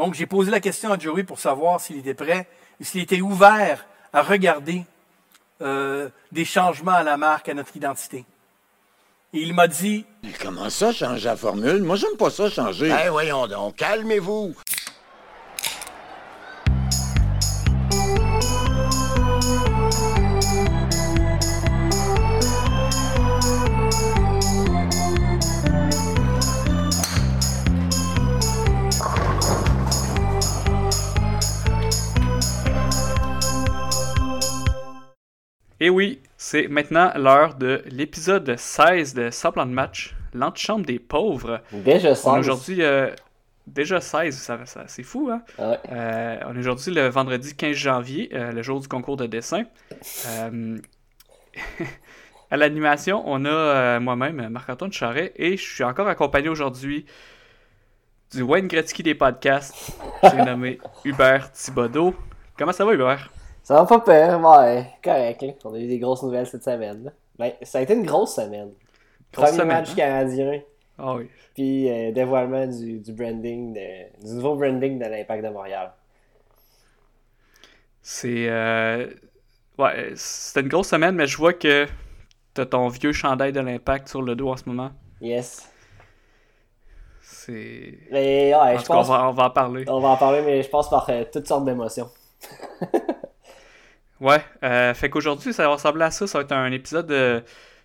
Donc, j'ai posé la question à Joey pour savoir s'il était prêt, s'il était ouvert à regarder euh, des changements à la marque, à notre identité. Et il m'a dit Mais comment ça, changer la formule? Moi, j'aime pas ça, changer. Ben voyons donc, calmez-vous. Oui, c'est maintenant l'heure de l'épisode 16 de Sans plan de match, l'antichambre des pauvres. Déjà On est 16. aujourd'hui euh, déjà 16, ça, ça- c'est fou, hein? Ouais. Euh, on est aujourd'hui le vendredi 15 janvier, euh, le jour du concours de dessin. À l'animation, on a moi-même, Marc-Antoine Charret, et je suis encore accompagné aujourd'hui du Wayne Gretzky des podcasts. J'ai nommé Hubert Thibodeau. Comment ça va, Hubert? Ça va pas peur, ouais, correct. hein. On a eu des grosses nouvelles cette semaine. là. Ben, ça a été une grosse semaine. Grosse Premier semaine, match hein? canadien, Ah oui. puis euh, dévoilement du, du branding, de- du nouveau branding de l'Impact de Montréal. C'est. euh, Ouais, c'était une grosse semaine, mais je vois que t'as ton vieux chandail de l'impact sur le dos en ce moment. Yes. C'est. Mais ouais, je cas, on pense. va, on va en parler. On va en parler, mais je passe par euh, toutes sortes d'émotions. Ouais, euh, fait qu'aujourd'hui, ça va ressembler à ça. Ça va être un épisode. de-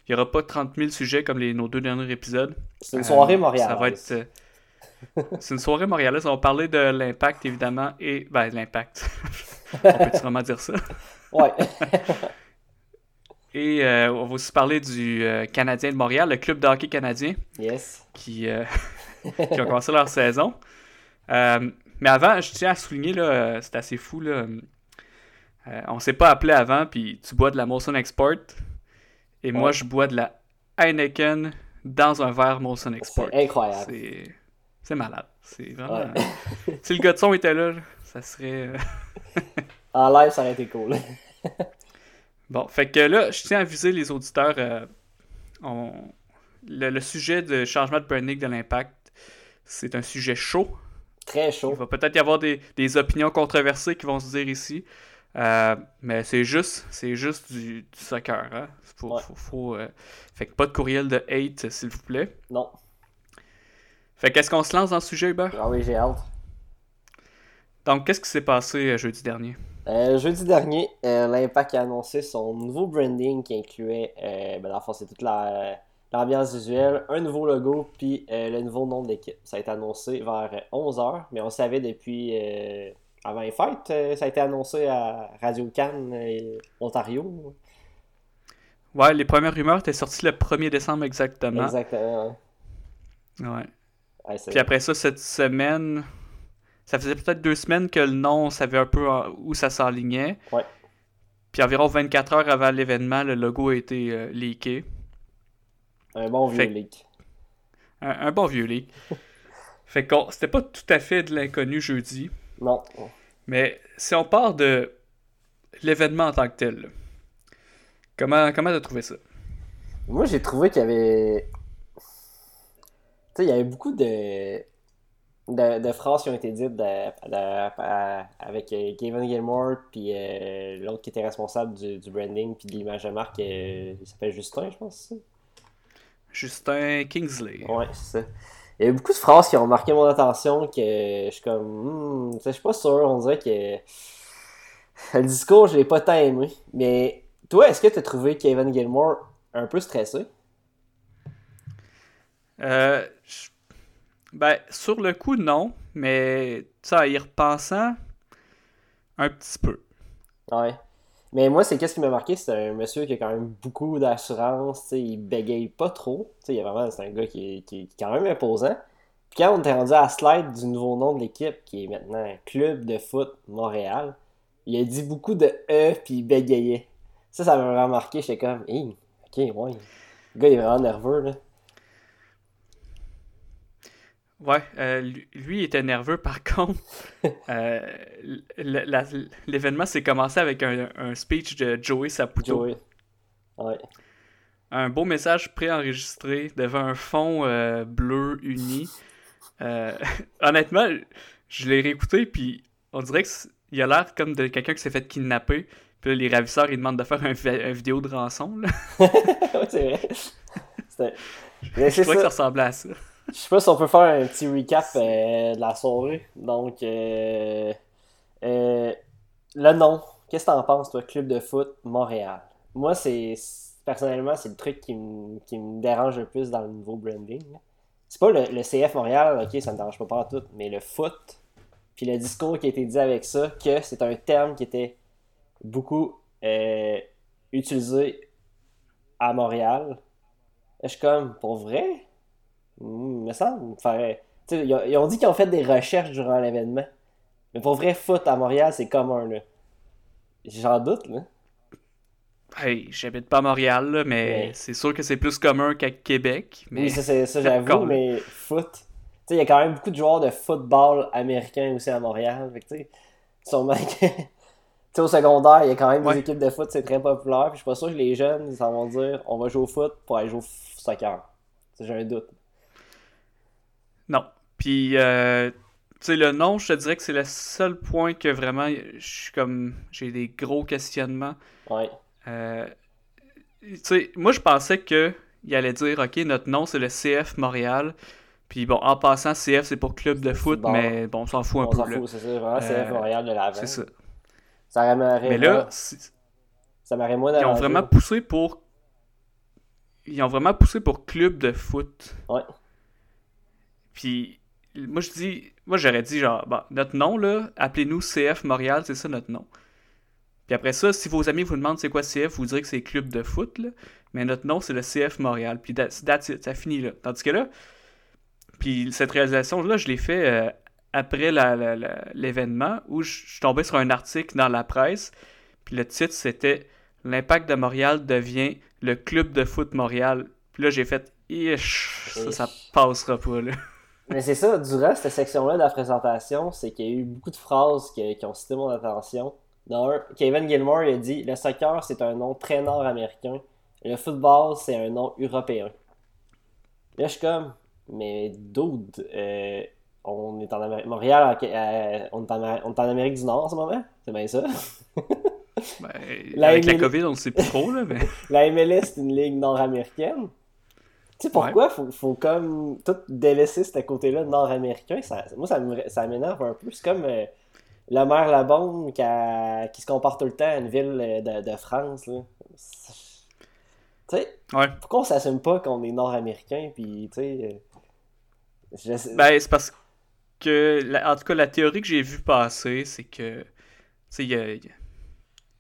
Il n'y aura pas 30 000 sujets comme les, nos deux derniers épisodes. C'est une soirée Euh, montréalaise. Ça va être. euh, C'est une soirée montréalaise. On va parler de l'impact, évidemment, et. Ben, l'impact. on peut vraiment dire ça? Ouais. Et euh, on va aussi parler du euh, Canadien de Montréal, le club de hockey canadien. yes. qui, euh, qui ont commencé leur saison. Euh, mais avant, je tiens à souligner, là, euh, c'est assez fou, là, euh, on s'est pas appelé avant, puis tu bois de la Molson Export, et moi je bois de la Heineken dans un verre Molson Export. C'est incroyable. C'est malade. C'est vraiment... Ouais. si le gars de son était là, ça serait... euh, En live, ça aurait été cool. Bon, fait que là, je tiens à aviser les auditeurs. euh, on- le, le sujet de changement de branding de l'impact, c'est un sujet chaud. Très Il chaud. va peut-être y avoir des, des opinions controversées qui vont se dire ici. Euh, mais c'est juste, c'est juste du, du soccer. Hein? Faut, Ouais. faut- faut, euh, Fait que pas de courriel de hate, s'il vous plaît. Non. Fait qu'est-ce qu'on se lance dans le sujet, Hubert? Ah oui, j'ai hâte. Donc, qu'est-ce qui s'est passé euh, jeudi dernier? Euh, jeudi dernier, l'Impact a annoncé son nouveau branding qui incluait, euh, ben, dans le fond, c'est toute la- l'ambiance visuelle, un nouveau logo, puis le nouveau nom de l'équipe. Ça a été annoncé vers 11h, mais on savait depuis avant les fêtes. euh, ça a été annoncé à Radio Cannes, euh, Ontario. Ouais, les premières rumeurs étaient sorties le 1er décembre exactement. Exactement. ouais. Puis après ça, cette semaine, ça faisait peut-être deux semaines que le nom, on savait un peu en- où ça s'enlignait. Ouais. Puis environ 24 heures avant l'événement, le logo a été euh, leaké. un bon vieux Fait- leak. Un, un bon vieux leak. fait que c'était pas tout à fait de l'inconnu jeudi. Non. Mais si on part de l'événement en tant que tel, comment comment t'as trouvé ça? Moi, j'ai trouvé qu'il y avait. Tu sais, il y avait beaucoup de... de, de phrases qui ont été dites de- de- à- avec euh, Kevin Gilmore, puis euh, l'autre qui était responsable du, du branding, puis de l'image de marque, euh, il s'appelle Justin, je pense. Justin Kingsley. Ouais, c'est ça. Il y a eu beaucoup de phrases qui ont marqué mon attention, que je suis comme. Hmm, je suis pas sûr, on dirait que. Le discours, je l'ai pas tant aimé. Mais toi, est-ce que tu as trouvé Kevin Gilmore un peu stressé? Euh, je- ben, sur le coup, non. Mais, ça, y repensant, un petit peu. Ouais. Mais moi, c'est qu'est-ce qui m'a marqué, c'est un monsieur qui a quand même beaucoup d'assurance, il bégaye pas trop. Il vraiment, c'est un gars qui est, qui est quand même imposant. Puis quand on était rendu à la slide du nouveau nom de l'équipe, qui est maintenant Club de foot Montréal, il a dit beaucoup de E, puis il bégayait. Ça, ça m'a vraiment marqué. J'étais comme, hey, ok, ouais. Le gars, il est vraiment nerveux, là. Ouais, euh, lui, lui, il était nerveux. Par contre, euh, l'événement s'est commencé avec un, un speech de Joey Saputo. Joey. Ouais. Un beau message préenregistré devant un fond euh, bleu uni. Euh, honnêtement, je l'ai réécouté, puis on dirait qu'il a l'air comme de quelqu'un qui s'est fait kidnapper. Puis là, les ravisseurs, ils demandent de faire un, un vidéo de rançon. Là. ouais, c'est vrai. Je trouvais que ça ça. ressemblait à ça. Je sais pas si on peut faire un petit recap euh, de la soirée. Donc, euh, euh, le nom. Qu'est-ce que t'en penses, toi, Club de foot Montréal? Moi, c'est personnellement, c'est le truc qui me, qui dérange le plus dans le nouveau branding. C'est pas le, CF Montréal, ok, ça me dérange pas par tout, mais le foot, puis le discours qui a été dit avec ça, que c'est un terme qui était beaucoup utilisé à Montréal. Je suis comme, pour vrai? Hmm, me semble. Faire... Ils, ont, ils ont dit qu'ils ont fait des recherches durant l'événement. Mais pour vrai, foot à Montréal, c'est commun, là. J'en doute, là. Hey, j'habite pas à Montréal, là, mais c'est sûr que c'est plus commun qu'à Québec. Mais Oui, ça, c'est- ça j'avoue, mais foot. Il y a quand même beaucoup de joueurs de football américains aussi à Montréal. Fait que, sûrement que. Au secondaire, il y a quand même Ouais. des équipes de foot, c'est très populaire. Puis je suis pas sûr que les jeunes, ils s'en vont dire on va jouer au foot pour aller jouer au soccer. J'ai un doute. Non. Puis, euh, tu sais, le nom, je te dirais que c'est le seul point que vraiment, je suis comme, j'ai des gros questionnements. Ouais. Euh, tu sais, moi, je pensais que il allait dire, OK, notre nom, c'est le CF Montréal. Puis bon, en passant, CF, c'est pour club de foot, mais bon, on s'en fout un On peu, s'en là. fout, c'est ça. Vraiment, c'est Euh, Montréal de l'avant. C'est ça. Ça Mais là, ça m'aurait moins ils ont vraiment poussé pour... Ils ont vraiment poussé pour club de foot. Ouais. Puis, moi, je dis... Moi, j'aurais dit, genre, bon, notre nom, là, appelez-nous CF Montréal, c'est ça notre nom. Puis après ça, si vos amis vous demandent c'est quoi CF, vous direz que c'est club de foot, là. Mais notre nom, c'est le CF Montréal. Puis that's, that's it, ça finit là. Tandis que là, puis cette réalisation-là, je l'ai fait euh, après l'événement où je suis tombé sur un article dans la presse. Puis le titre, c'était L'impact de Montréal devient le club de foot Montréal. Puis là, j'ai fait ça, ça passera pas, là. Mais c'est ça, durant cette section-là de la présentation, c'est qu'il y a eu beaucoup de phrases qui, qui ont cité mon attention. Dans un, Kevin Gilmore il a dit Le soccer, c'est un nom très nord-américain. Le football, c'est un nom européen. Là, je suis comme Mais dude, euh, on est en Amérique. Montréal, euh, on, est en, Amé- on est en Amérique du Nord en ce moment. C'est bien ça. Ben, La avec la COVID, on ne sait plus trop, là, mais... La MLS, c'est une ligue nord-américaine. Tu sais pourquoi faut, faut comme tout délaisser ce côté-là nord-américain? Ça, moi, ça ça m'énerve un peu. C'est comme euh, la mer Labonde qui, a- qui se compare tout le temps à une ville euh, de, de France. Là. Tu sais, Ouais. pourquoi on s'assume pas qu'on est nord-américain? Puis, tu sais. euh, je Ben, c'est parce que, la- en tout cas, la théorie que j'ai vue passer, c'est que, tu sais, il y, a-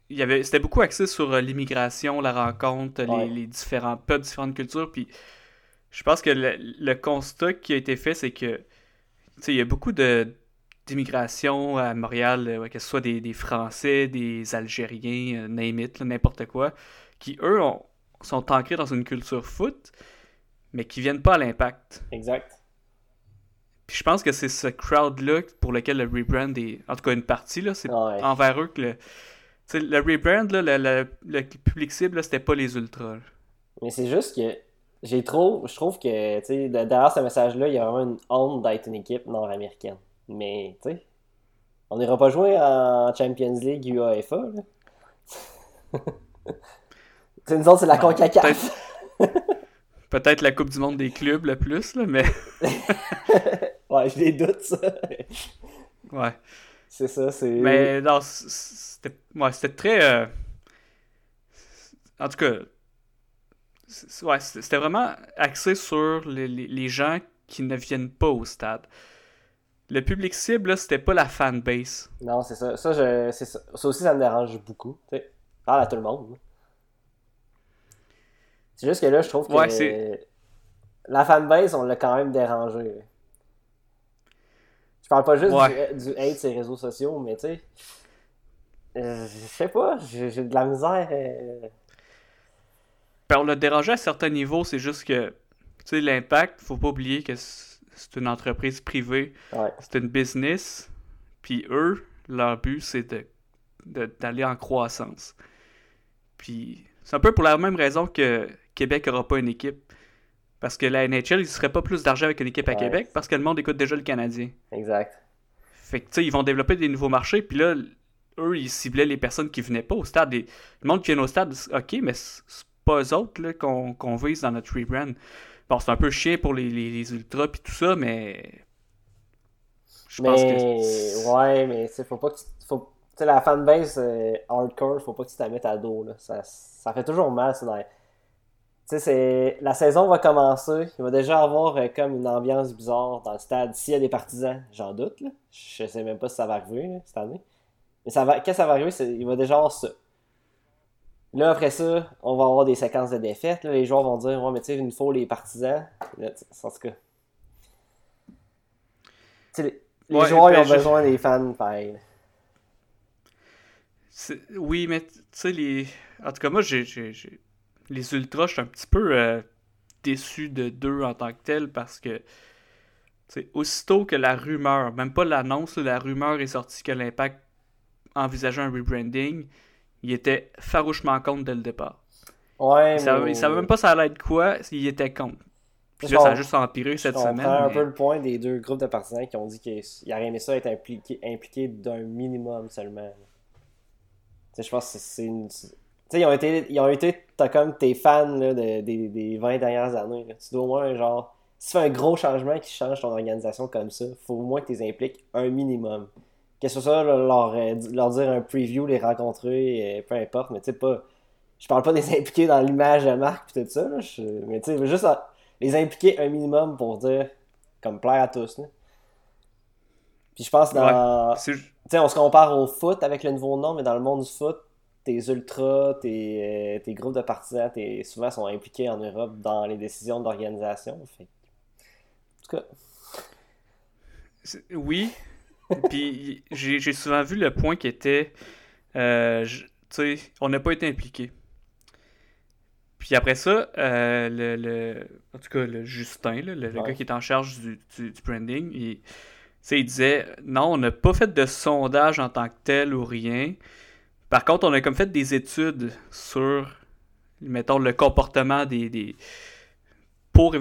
il y avait, c'était beaucoup axé sur l'immigration, la rencontre, les, les différents peuples, différentes cultures, puis je pense que le, le constat qui a été fait, c'est que, tu sais, il y a beaucoup de d'immigration à Montréal, euh, que ce soit des, des Français, des Algériens, euh, name it, là, n'importe quoi, qui, eux, ont- sont ancrés dans une culture foot, mais qui viennent pas à l'impact. Exact. Puis je pense que c'est ce crowd-là pour lequel le rebrand est. En tout cas, une partie, là, c'est Ouais. envers eux que le. tu sais, le rebrand, là, le, le- le public cible, là, c'était pas les ultras. là. Mais c'est juste que j'ai trop. Je trouve que, tu sais, de- derrière ce message-là, il y a vraiment une honte d'être une équipe nord-américaine. Mais, tu sais, on n'ira pas jouer en Champions League UEFA, là. Tu sais, nous autres, c'est la Non, CONCACAF. Peut-être la Coupe du Monde des clubs le plus, là, mais. Ouais, je les doute, ça. Ouais. C'est ça, c'est. Mais non, c- c'était ouais, c'était très. euh, En tout cas. Ouais, c'était vraiment axé sur les, les- les gens qui ne viennent pas au stade. Le public cible, là, c'était pas la fanbase. Non, c'est ça. Ça, je... c'est ça. ça aussi, ça me dérange beaucoup. Tu sais, parle à tout le monde. C'est juste que là, je trouve que Ouais, la fanbase, on l'a quand même dérangé. Je parle pas juste Ouais. du, du hate sur les réseaux sociaux, mais tu sais. euh, je sais pas, j'ai j'ai de la misère. euh, Ben, on l'a dérangé à certains niveaux, c'est juste que, tu sais, l'impact, faut pas oublier que c'est une entreprise privée, Ouais. c'est une business, puis eux, leur but, c'est de, de- d'aller en croissance. Puis, c'est un peu pour la même raison que Québec aura pas une équipe. Parce que la NHL, il ne serait pas plus d'argent avec une équipe à Ouais. Québec, parce que le monde écoute déjà le Canadien. Exact. Fait que, tu sais, ils vont développer des nouveaux marchés, puis là, eux, ils ciblaient les personnes qui venaient pas au stade. Et, le monde qui vient au stade, ok, mais c'est pas eux autres qu'on, vise dans notre rebrand. Bon, c'est un peu chiant pour les, les, ultras puis tout ça, mais. Je pense que. Ouais, mais tu faut pas que tu. Faut... Tu sais, la fanbase euh, hardcore, faut pas que tu t'en mettes à dos. Là. Ça, ça fait toujours mal. Ça, c'est... la saison va commencer. Il va déjà avoir euh, comme une ambiance bizarre dans le stade. S'il y a des partisans, j'en doute. Là. Je sais même pas si ça va arriver cette année. Mais ça va... quand ça va arriver, il va déjà avoir ça. Là, après ça, on va avoir des séquences de défaites. Là, les joueurs vont dire Ouais, mais tu sais, il nous faut les partisans. Là, en tout cas. les, les ouais, joueurs ils ont je... besoin des fans pareil. Oui, mais tu sais, les. En tout cas, moi, j'ai. Les Ultras, je suis un petit peu euh, déçu de deux en tant que tel parce que. sais, aussitôt que la rumeur, même pas l'annonce, la rumeur est sortie que l'impact envisageait un rebranding, il était farouchement contre dès le départ. Ouais, il, savait, mais... il savait même pas ça allait être quoi, il était contre. Puis là, ça a juste empiré cette semaine. C'est un peu le point des deux groupes de partisans qui ont dit qu'ils auraient aimé ça être impliqué, impliqué d'un minimum seulement. sais, je pense que c'est une. Tu sais, ils ont été. Ils ont été. T'as comme tes fans là, de, des, des 20 dernières années. Là. Tu dois au moins, genre. Si tu fais un gros changement qui change ton organisation comme ça, faut au moins que tu les impliques un minimum que ce soit leur, euh, leur dire un preview, les rencontrer, peu importe, mais tu sais, pas. Je parle pas des impliquer dans l'image de marque et tout ça, là, mais tu sais, juste les impliquer un minimum pour dire, comme plaire à tous. Là. Puis je pense dans. tu sais, on se compare au foot avec le nouveau nom, mais dans le monde du foot, tes ultras, tes, euh, tes groupes de partisans, tes, souvent sont impliqués en Europe dans les décisions d'organisation. En tout cas. Oui, puis j'ai souvent vu le point qui était, euh, tu sais, on n'a pas été impliqué. Puis après ça, euh, le, le, en tout cas, le Justin, là, le, gars qui est en charge du, du, branding, il, il disait non, on n'a pas fait de sondage en tant que tel ou rien. Par contre, on a comme fait des études sur, mettons, le comportement des. des pour.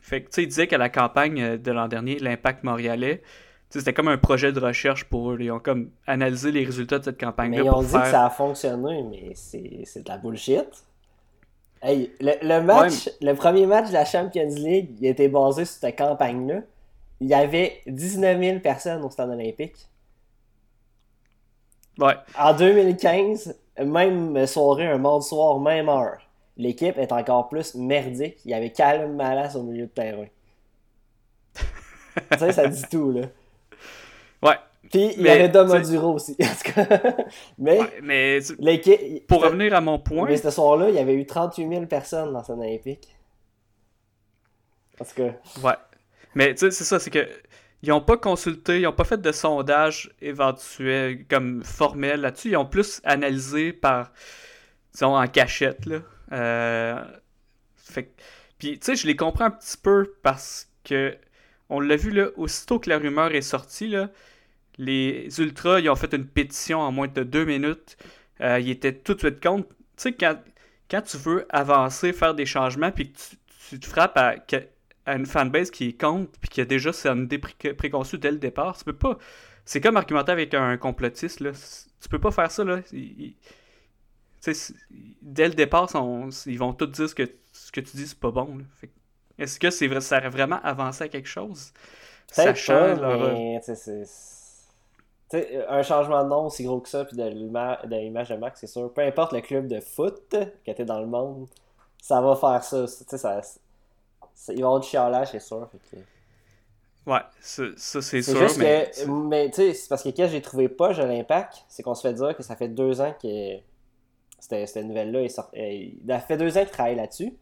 Fait que, tu sais, il disait qu'à la campagne de l'an dernier, l'impact montréalais, c'était comme un projet de recherche pour eux. Ils ont comme analysé les résultats de cette campagne-là. Mais ils ont dit que ça a fonctionné, mais c'est de la bullshit. Hey, le, match, le premier match de la Champions League, il était basé sur cette campagne-là. Il y avait 19 000 personnes au stade olympique. Ouais. En 2015, même soirée, un mardi soir, même heure, l'équipe est encore plus merdique. Il y avait Calum Malas au milieu de terrain. tu sais, ça dit tout, là. Ouais. Puis il y avait Dom Oduro aussi. mais, mais pour revenir à mon point. Mais ce soir-là, il y avait eu 38 000 personnes dans son Olympique. Parce que. Ouais. Mais tu sais, c'est ça, c'est que. Ils n'ont pas consulté, ils n'ont pas fait de sondage éventuel, comme formel là-dessus. Ils ont plus analysé par, disons, en cachette, là. Euh... Fait Puis, tu sais, je les comprends un petit peu parce que, on l'a vu, là, aussitôt que la rumeur est sortie, là, les Ultras, ils ont fait une pétition en moins de deux minutes. Euh, ils étaient tout de suite contre. Tu sais, quand, quand tu veux avancer, faire des changements, puis que tu, te frappes à, une fanbase qui est contre, puis qui a déjà une idée préconçue dès le départ, tu peux pas. C'est comme argumenter avec un complotiste, là. Tu peux pas faire ça, là. dès le départ, ils vont tous dire ce que, ce que tu dis, c'est pas bon. Est-ce que c'est vrai, ça aurait vraiment avancé à quelque chose? Sachant leur... mais un changement de nom aussi gros que ça, puis de l'image de Max, c'est sûr. Peu importe le club de foot qui était dans le monde, ça va faire ça. ça, ça il va y avoir du chialage, c'est sûr. Ouais, ça, c'est sûr. Juste mais... que, mais tu sais, c'est parce que quand j'ai trouvé pas à l'impact, c'est qu'on se fait dire que ça fait deux ans que cette, nouvelle-là est sortie. Il a fait deux ans qu'il travaille là-dessus,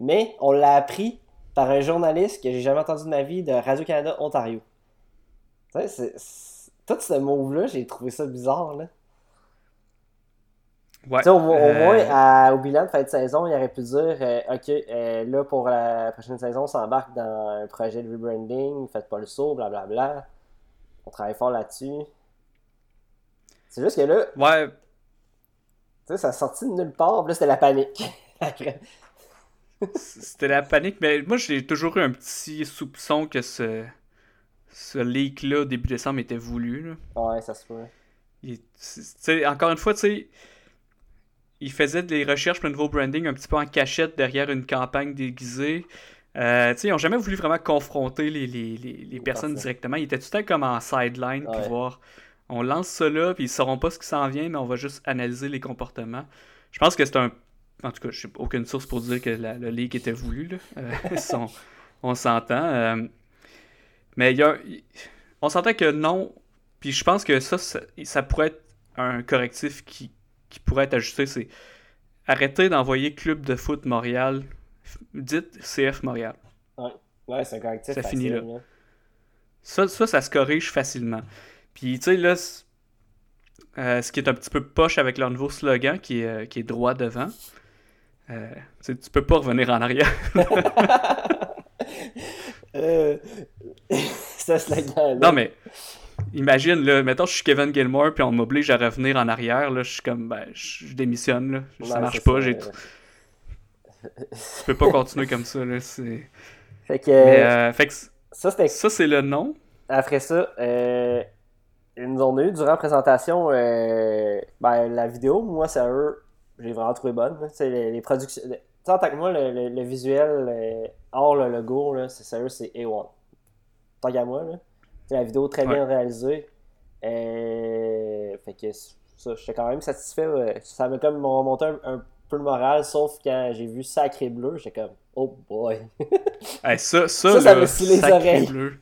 mais on l'a appris par un journaliste que j'ai jamais entendu de ma vie de Radio-Canada Ontario. Tu sais, c'est tout ce move-là, j'ai trouvé ça bizarre, là. Ouais, au, moins, euh, au bilan de fin de saison, il aurait pu dire euh, Ok, euh, là pour la prochaine saison, on s'embarque dans un projet de rebranding, faites pas le saut, blablabla. On travaille fort là-dessus. C'est juste que là. Ouais. Tu sais, ça a sorti de nulle part, là c'était la panique. c'était la panique, mais moi j'ai toujours eu un petit soupçon que ce ce leak-là, début décembre, était voulu. Là. Ouais, ça se peut. Il- encore une fois, tu sais, il faisait des recherches pour le nouveau branding un petit peu en cachette derrière une campagne déguisée. Euh, ils n'ont jamais voulu vraiment confronter les, les, les, les personnes Parfait. directement. Ils étaient tout le temps comme en sideline, Ouais. voir. On lance là, puis ils sauront pas ce qui s'en vient, mais on va juste analyser les comportements. Je pense que c'est un. En tout cas, je n'ai aucune source pour dire que la- le leak était voulu. Là. Euh, on s'entend. euh, mais il y a, on s'entend que non. Puis je pense que ça, ça, ça pourrait être un correctif qui, qui pourrait être ajusté. C'est arrêter d'envoyer Club de foot Montréal. Dites CF Montréal. Ouais, c'est un correctif Ça facile. finit là. Ça, ça, ça se corrige facilement. Puis, tu sais, là, euh, ce qui est un petit peu poche avec leur nouveau slogan, qui est, euh, qui est droit devant, euh, tu peux pas revenir en arrière. Euh... c'est ce slogan non, mais imagine, là, mettons, je suis Kevin Gilmore, puis on m'oblige à revenir en arrière, là, je suis comme, ben, je démissionne, là. Ça marche pas, j'ai tu peux pas continuer comme ça, là. c'est- Fait que, Mais, euh, fait que c- ça, c'était ça, c'est le nom. Après ça, euh, ils nous ont eu durant la présentation euh, ben, la vidéo. Moi, c'est eux, j'ai vraiment trouvé bonne. les, les productions. Tant que moi, le, le- le visuel euh, hors le logo, c'est sérieux, c'est A1. Tant qu'à moi, là. La vidéo très bien réalisée. Euh, fait que ça, j'étais quand même satisfait. ouais. Ça m'a comme remonté un, un peu le moral, sauf quand j'ai vu Sacré Bleu, j'étais comme, oh boy. Hey, ça, ça, Ça, les sacré oreilles. bleu.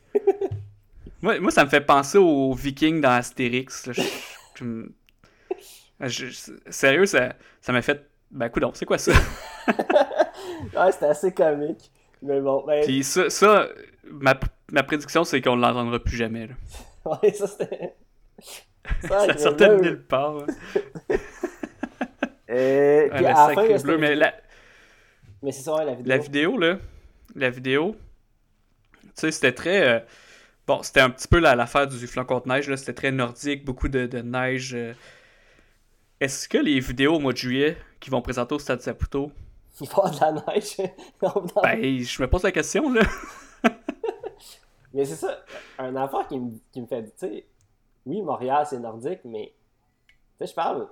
moi, moi, ça me fait penser aux Vikings dans Astérix. là. Je- je me- je- je- sérieux, ça ça m'a fait. Ben, coudonc, c'est quoi ça? ouais, c'était assez comique. Mais bon, ben, Puis ça, ça ma, ma prédiction, c'est qu'on l'entendra plus jamais. là. ouais, ça c'était. Ça Sacré sortait de nulle part. hein. Puis à la fin, bleu. Mais la, Mais c'est ça, ouais, la vidéo. la vidéo, là, la vidéo, tu sais, c'était très. euh, bon, c'était un petit peu la- l'affaire du flanc contre neige, là. C'était très nordique, beaucoup de, de neige. euh. Est-ce que les vidéos au mois de juillet qui vont présenter au Stade Saputo, Il va de la neige. Ben, je me pose la question, là. Mais c'est ça, un affaire qui me, qui me fait. Tu sais, oui, Montréal, c'est nordique, mais. Tu sais, je parle.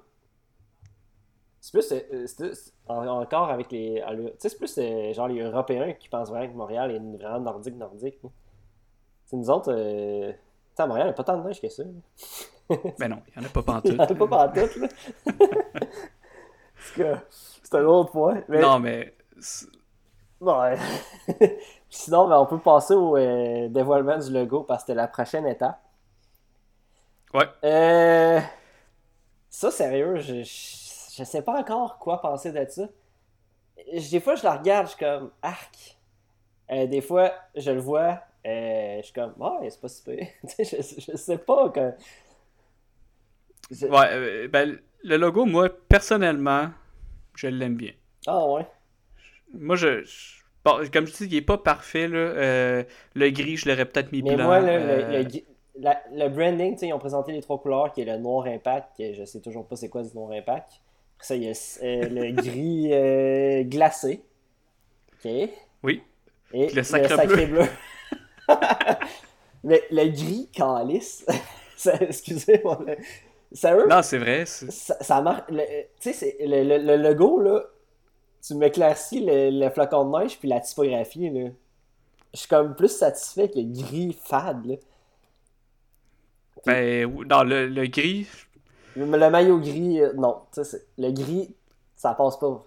C'est plus. euh, c'est- c'est- en- encore avec les. Tu sais, c'est plus euh, genre les Européens qui pensent vraiment que Montréal est une- vraiment nordique, nordique. là. Tu sais, nous autres. euh, Tu sais, à Montréal, il n'y a pas tant de neige que ça. Ben non, il n'y en a pas Il n'y en a pantoute. pas partout, là. C'est un autre point. Mais... Non, mais. Ouais. Sinon, ben, on peut passer au euh, dévoilement du logo parce que c'était la prochaine étape. Ouais. Euh... Ça, sérieux, je, je, je sais pas encore quoi penser de ça. Des fois, je la regarde, je suis comme arc. Euh, des fois, je le vois, euh, je suis comme ah, c'est pas super. je, je sais pas. Que... Ouais, euh, ben, le logo, moi, personnellement, je l'aime bien. Ah, ouais. Moi, je. je- bon, comme je dis, il est pas parfait, là. Euh, le gris, je l'aurais peut-être mis Mais blanc. moi, là, euh, le, le gui- la- le branding, tu sais, ils ont présenté les trois couleurs, qui est le noir impact, que je sais toujours pas c'est quoi du noir impact. Après ça, il y a euh, le gris euh, glacé. OK. Oui. Et Le sacre bleu. Mais le gris calice. Excusez-moi. Sérieux? Non, c'est vrai. Ça, ça marche. le- Tu sais, le, le, le logo, là, tu m'éclaircis le, le flocon de neige puis la typographie, là. Je suis comme plus satisfait que gris fade, là. Ben, non, le, le gris, Le, le maillot gris, euh, non. Tu sais, c'est- le gris, ça passe pas.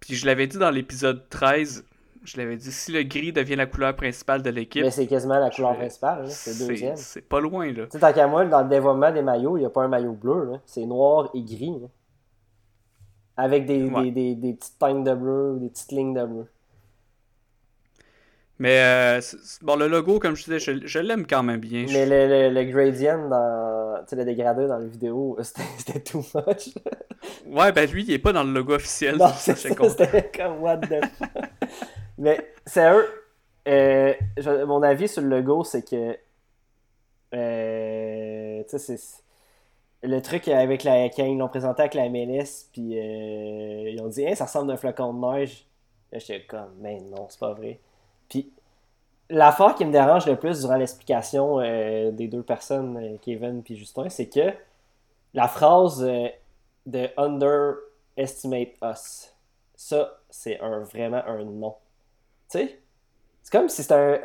Puis je l'avais dit dans l'épisode 13, je l'avais dit, si le gris devient la couleur principale de l'équipe, Mais c'est quasiment la couleur principale, là. C'est le deuxième. Tu c'est pas loin, là. sais, tant qu'à moi, dans le dévoilement des maillots, il n'y a pas un maillot bleu, là. C'est noir et gris, là. Avec des, Ouais. des, des, des petites teintes de bleu ou des petites lignes de bleu. Mais, euh, bon, le logo, comme je disais, je, je l'aime quand même bien. Mais le, le, le gradient dans. Tu sais, le dégradé dans la vidéo, c'était too much. Ouais, ben lui, il est pas dans le logo officiel. Non, c'est ça, c'était comme what the fuck. Mais sérieux, euh, je- mon avis sur le logo, c'est que euh, tu sais, c'est le truc avec la quand ils l'ont présenté avec la MLS, puis euh, ils ont dit, Hein, ça ressemble à un flocon de neige. Là, j'étais comme, mais non, c'est pas vrai. Puis l'affaire qui me dérange le plus durant l'explication euh, des deux personnes, Kevin et Justin, c'est que la phrase euh, de underestimate us, ça, c'est un, vraiment un non. Tu sais? C'est comme si c'était un.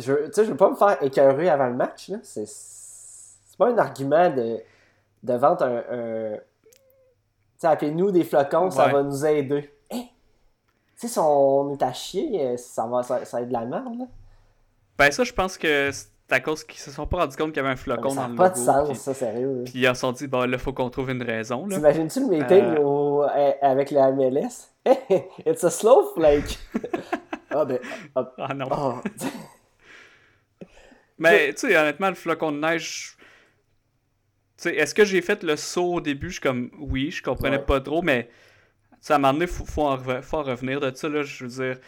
Je, tu sais, je veux pas me faire écœurer avant le match, là. C'est, c'est pas un argument de, de vendre un. un... Tu sais, appelez-nous des flocons, ça va nous aider. Hein? Tu sais, si on est à chier, euh, ça va, ça, ça va être de la merde, là. Ben ça, je pense que c'est à cause qu'ils se sont pas rendu compte qu'il y avait un flocon ça dans n'a le pas de logo. sens, puis- ça, sérieux. Puis ils se sont dit, bon là, faut qu'on trouve une raison. Là. T'imagines-tu le meeting Euh. au- avec la MLS? It's a snowflake! ah ben, ah, Ah non. ah. Mais tu sais, honnêtement, le flocon de neige. Tu sais, est-ce que j'ai fait le saut au début? Je suis comme, oui, je comprenais Ouais. pas trop, mais un moment donné, faut, faut, en, reve- faut en revenir de ça. Là, je veux dire,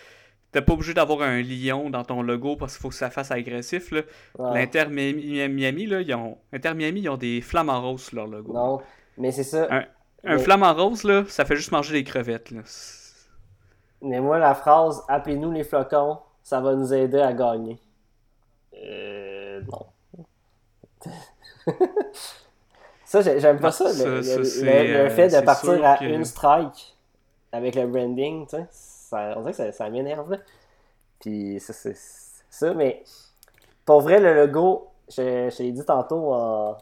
t'es pas obligé d'avoir un lion dans ton logo parce qu'il faut que ça fasse agressif. Ouais. L'Inter Miami, Miami, là, ils ont, Inter Miami, ils ont des flamants roses sur leur logo. Non, mais c'est ça. Un, un Mais- flamant rose, là, ça fait juste manger des crevettes. Là. Mais moi, la phrase « Appelez-nous les flocons, ça va nous aider à gagner. » Euh... Non. ça, j'ai- j'aime pas ça, le, ça- le- ça, le- c'est, le euh, fait de partir à que- une strike avec le branding, tu sais. Ça, on dirait que ça, ça m'énerve, là. Puis ça, c'est ça, mais pour vrai, le logo, je, je l'ai dit tantôt en,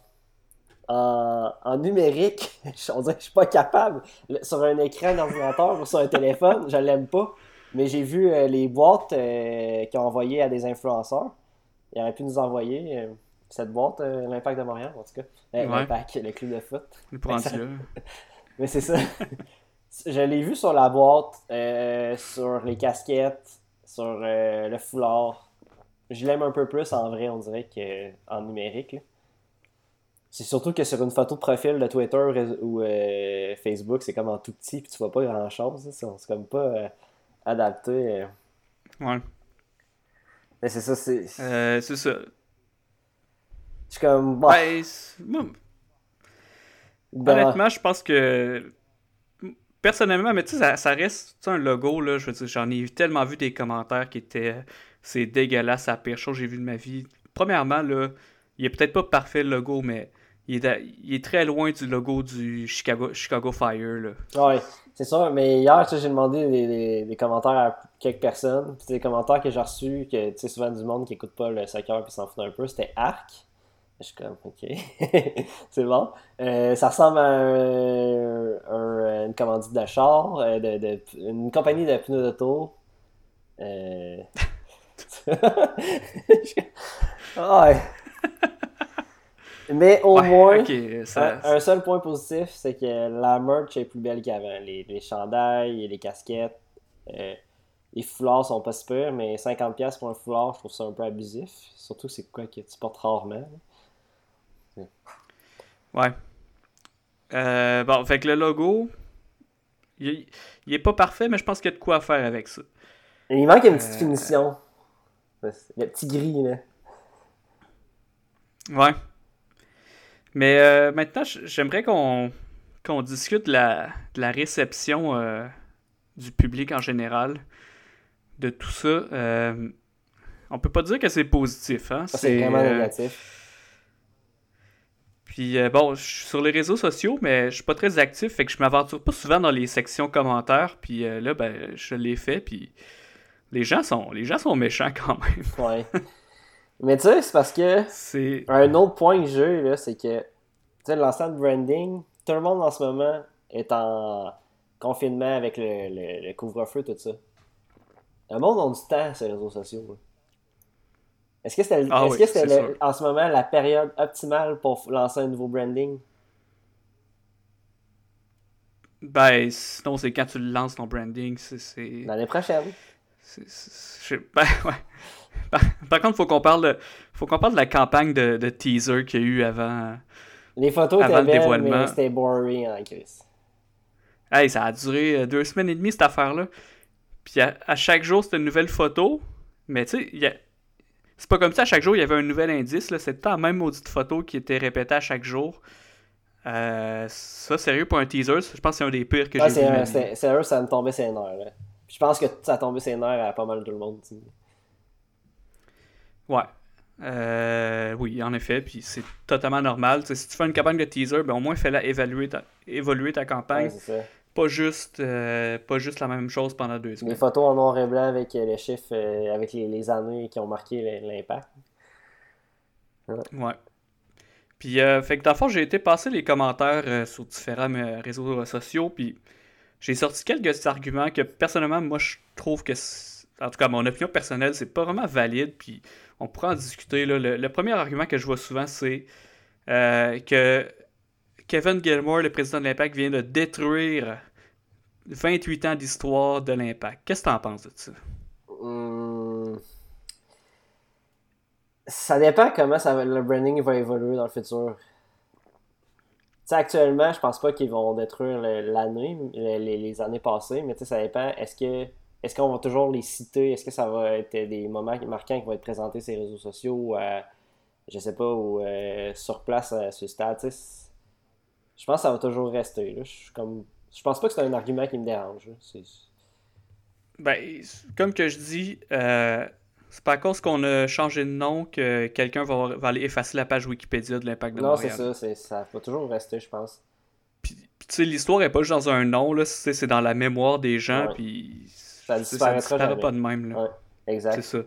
en, en numérique, on dirait que je suis pas capable. Le- sur un écran d'ordinateur ou sur un téléphone, je l'aime pas. Mais j'ai vu euh, les boîtes euh, qu'ils ont envoyées à des influenceurs. Ils auraient pu nous envoyer euh, cette boîte, l'Impact de Montréal, en tout cas. Ouais. L'Impact, le club de foot. Le Ça- là. Mais c'est ça. je l'ai vu sur la boîte, sur les casquettes, sur le foulard. Je l'aime un peu plus en vrai, on dirait, qu'en numérique. là. C'est surtout que sur une photo de profil de Twitter ou euh, Facebook, c'est comme en tout petit, puis tu vois pas grand chose. C'est c'est comme pas euh, adapté. euh. Ouais. Mais c'est ça, c'est. Euh, c'est ça. Je suis comme. Bon, Ben, moi, ben, Honnêtement, je pense que. Personnellement, mais tu sais, ça, ça reste un logo, là. Je veux dire, j'en ai tellement vu des commentaires qui étaient. C'est dégueulasse, la pire chose que j'ai vu de ma vie. Premièrement, là, il est peut-être pas parfait le logo, mais il est, à- il est très loin du logo du Chicago, Chicago Fire, là. Ouais, c'est sûr, mais hier, j'ai demandé des, des- des commentaires à quelques personnes. Puis des commentaires que j'ai reçus, que tu sais, souvent du monde qui écoute pas le soccer puis s'en fout un peu, c'était Arc. Je suis comme, ok, c'est bon. Euh, ça ressemble à un- un- une commandite de char, euh, de, de- une compagnie de pneus d'auto. Euh... Ouais. Mais au Ouais, moins, ça- un, un seul point positif, c'est que la merch est plus belle qu'avant. Les, les chandails et les casquettes. euh, les foulards sont pas super, mais 50$ pour un foulard, je trouve ça un peu abusif. Surtout que c'est quoi que tu portes rarement. Ouais. Euh, bon, fait que le logo, il, il est pas parfait, mais je pense qu'il y a de quoi faire avec ça. Il manque une petite Euh, finition. Le petit gris, là. Ouais. Mais euh, maintenant, j'aimerais qu'on discute de la, de la réception euh, du public en général, de tout ça. Euh, on peut pas dire que c'est positif, hein? C'est vraiment euh, négatif. Puis bon, je suis sur les réseaux sociaux, mais je suis pas très actif, fait que je m'aventure pas souvent dans les sections commentaires. Puis là, ben, je l'ai fait, puis les gens sont, les gens sont méchants quand même. Ouais. mais tu sais, c'est parce que. C'est Un autre point que j'ai, là, c'est que, tu sais, l'ensemble branding, tout le monde en ce moment est en confinement avec le, le- le couvre-feu, tout ça. Le monde a du temps les réseaux sociaux. là. Est-ce que c'était, Ah est-ce oui, que c'était c'est le- en ce moment la période optimale pour lancer un nouveau branding? ben, sinon c'est quand tu le lances ton branding, c'est c'est- L'année prochaine. C'est- c'est- je sais- ben, ouais. Par, par contre, faut qu'on parle de, faut qu'on parle de la campagne de, de teaser qu'il y a eu avant. Les photos Avant étaient le dévoilement. mais c'était boring en Chris. Hey, ça a duré euh, deux semaines et demie cette affaire-là. Puis à, à chaque jour, c'était une nouvelle photo. Mais tu sais, a- c'est pas comme ça, à chaque jour, il y avait un nouvel indice. C'était la même maudite photo qui était répétée à chaque jour. Euh, ça, sérieux, pour un teaser, je pense que c'est un des pires que Ouais, j'ai vu. de sérieux, ça me tombait ses nerfs. Là. Je pense que ça a tombé ses nerfs à pas mal tout le monde. Ouais. Euh, oui, en effet, puis c'est totalement normal. Si tu fais une campagne de teaser, ben au moins fais-la évaluer ta, évoluer ta campagne. Ouais, c'est ça. pas, juste, euh, pas juste la même chose pendant deux Les semaines. photos en noir et blanc avec euh, les chiffres, euh, avec les, les années qui ont marqué l'impact. Ouais. Puis, fait que dans le fond, j'ai été passer les commentaires sur différents réseaux sociaux, puis j'ai sorti quelques arguments que personnellement, moi, je trouve que, en tout cas, mon opinion personnelle, c'est pas vraiment valide, puis on pourra en discuter. Là. Le, premier argument que je vois souvent, c'est euh, que Kevin Gilmore, le président de l'Impact, vient de détruire 28 ans d'histoire de l'Impact. Qu'est-ce que t'en penses de ça? Hum, Ça dépend comment ça le branding va évoluer dans le futur. Tu sais, actuellement, je pense pas qu'ils vont détruire l'année, le- les, les années passées, mais tu ça dépend. Est-ce que est-ce qu'on va toujours les citer? Est-ce que ça va être des moments marquants qui vont être présentés sur les réseaux sociaux ou euh, je sais pas, ou euh, sur place euh, sur le stade? Je pense que ça va toujours rester. Là. Je comme. Je pense pas que c'est un argument qui me dérange. Ben, comme que je dis, euh, c'est pas à cause qu'on a changé de nom que quelqu'un va, va aller effacer la page Wikipédia de l'Impact de Non, c'est Montréal. ça, c'est- ça va toujours rester, je pense. Puis, tu sais, l'histoire est pas juste dans un nom, là, c'est dans la mémoire des gens, puis Ça disparaîtra jamais. pas de même. Là. Ouais, exact. C'est ça.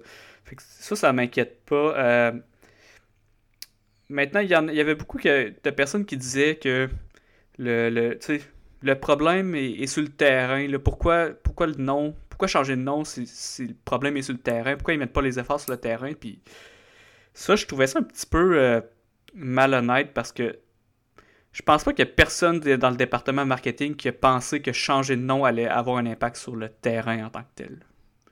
Fait que ça, ça m'inquiète pas. Euh, Maintenant, il y, en- y avait beaucoup que- de personnes qui disaient que le, le, le problème est, est sur le terrain. là. Pourquoi, pourquoi le nom Pourquoi changer de nom si, si le problème est sur le terrain? Pourquoi ils mettent pas les efforts sur le terrain? Puis ça, je trouvais ça un petit peu euh, malhonnête parce que je pense pas qu'il y a personne dans le département marketing qui a pensé que changer de nom allait avoir un impact sur le terrain en tant que tel.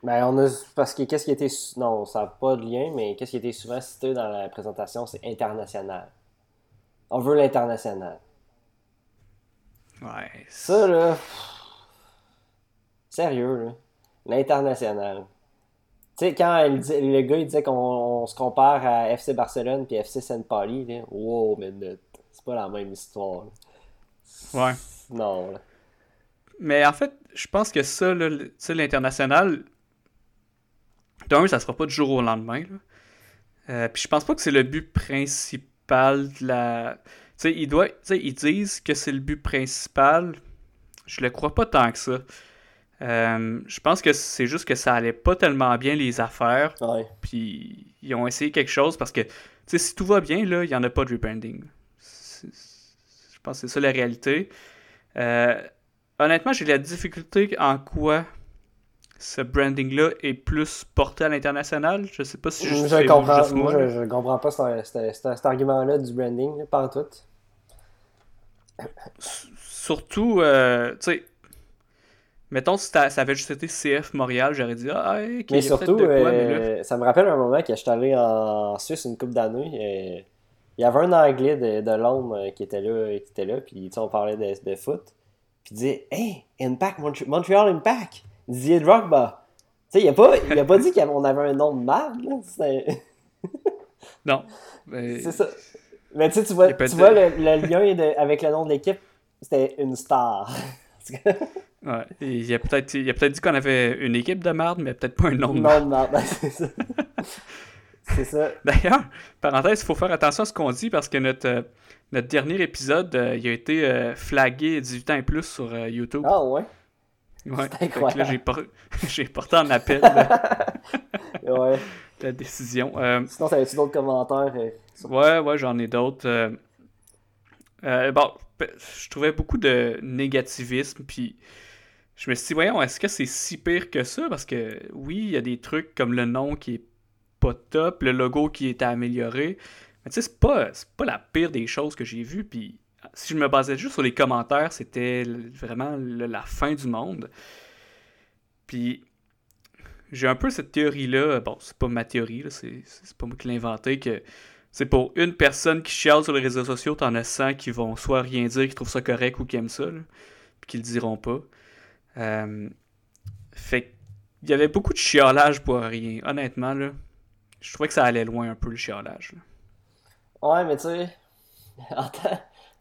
Ben, on a. Parce que qu'est-ce qui était. Non, ça n'a pas de lien, mais qu'est-ce qui était souvent cité dans la présentation, c'est international. On veut l'international. Ouais. Ça, là. pff, Sérieux, là. L'international. Tu sais, quand elle le gars il disait qu'on on se compare à FC Barcelone puis FC Saint Pauli, là. Wow, minute. C'est pas la même histoire. là. Ouais. Non, là. Mais en fait, je pense que ça, l'international, d'un, ça sera pas du jour au lendemain. là. Euh, puis je pense pas que c'est le but principal de la. Tu sais, ils, doivent- tu sais, ils disent que c'est le but principal. Je le crois pas tant que ça. Euh, je pense que c'est juste que ça allait pas tellement bien les affaires. Ouais. Puis ils ont essayé quelque chose parce que, tu sais, si tout va bien, là, il n'y en a pas de rebranding. Je pense que c'est ça la réalité. Euh, honnêtement, j'ai la difficulté en quoi ce branding-là est plus porté à l'international. Je sais pas si Je, je, je comprends, juste moi, je, je comprends pas ce- ce- ce- cet argument-là du branding, pas en tout. Surtout, euh, tu sais, mettons si ça avait juste été CF Montréal, j'aurais dit, ah, hey, ok, Mais surtout, de quoi, mais là- euh, ça me rappelle un moment que j'étais allé en Suisse une couple d'années. euh, il y avait un Anglais de, de Londres euh, qui était là, qui était là, puis on parlait de, de foot. Puis il disait Hey, Impact, Montre- Montreal Impact, Didier Drogba. Tu sais, il a pas, il a pas dit qu'on avait un nom de marde, là. C'est Non. Mais- c'est ça. Mais tu vois, peut tu vois le, le lien de- avec le nom de l'équipe, c'était une star. Ouais, il a peut-être peut-être dit qu'on avait une équipe de marde, mais peut-être pas un nom de marde, ben, c'est ça. C'est ça. D'ailleurs, parenthèse, il faut faire attention à ce qu'on dit parce que notre, euh, notre dernier épisode, euh, il a été euh, flagué 18 ans et plus sur euh, YouTube. Ah ouais? ouais. c'est là, incroyable. j'ai, por- j'ai porté en appel la, Ouais. la décision. Sinon, t'avais-tu d'autres commentaires? sur- ouais, ouais, j'en ai d'autres. bon, je trouvais beaucoup de négativisme, puis je me suis dit, voyons, est-ce que c'est si pire que ça? Parce que oui, il y a des trucs comme le nom qui est pas top, le logo qui à améliorer. Mais tu sais, c'est pas, pas la pire des choses que j'ai vues. Puis si je me basais juste sur les commentaires, c'était vraiment la fin du monde. Puis j'ai un peu cette théorie-là. Bon, c'est pas ma théorie, c'est, pas moi qui l'ai inventé. Que c'est pour une personne qui chiale sur les réseaux sociaux, t'en as 100 qui vont soit rien dire, qui trouvent ça correct ou qui aiment ça, là, puis qui le diront pas. Euh, fait qu'il y avait beaucoup de chiolage pour rien. Honnêtement, là, je trouvais que ça allait loin un peu le chiolage. là. Ouais, mais tu sais, en tant,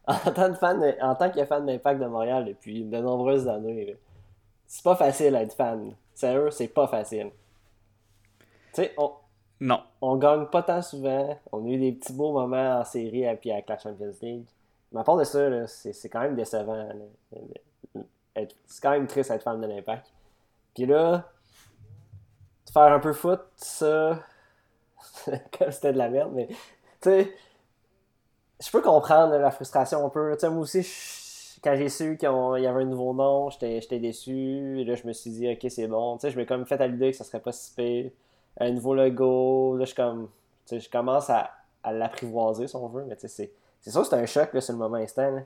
en tant, que fan de- en tant que fan d'Impact de Montréal depuis de nombreuses années, c'est pas facile d'être fan. Sérieux, c'est pas facile. Tu sais, on- Non. On gagne pas tant souvent. On a eu des petits beaux moments en série et puis avec la Champions League. Mais à part de ça, c'est quand même décevant. Être- C'est quand même triste d'être fan de l'Impact. Puis là, faire un peu foot, ça, comme c'était de la merde, mais tu sais, je peux comprendre la frustration un peu. Tu sais, moi aussi, quand j'ai su qu'il y avait un nouveau nom, j'étais déçu. Et là, je me suis dit, ok, c'est bon. Tu sais, je m'ai comme fait à l'idée que ça serait pas si pire. Un nouveau logo. Là, je, comme, je commence à, l'apprivoiser, si on veut. Mais tu sais, c'est c'est sûr que c'est un choc là, sur le moment instant.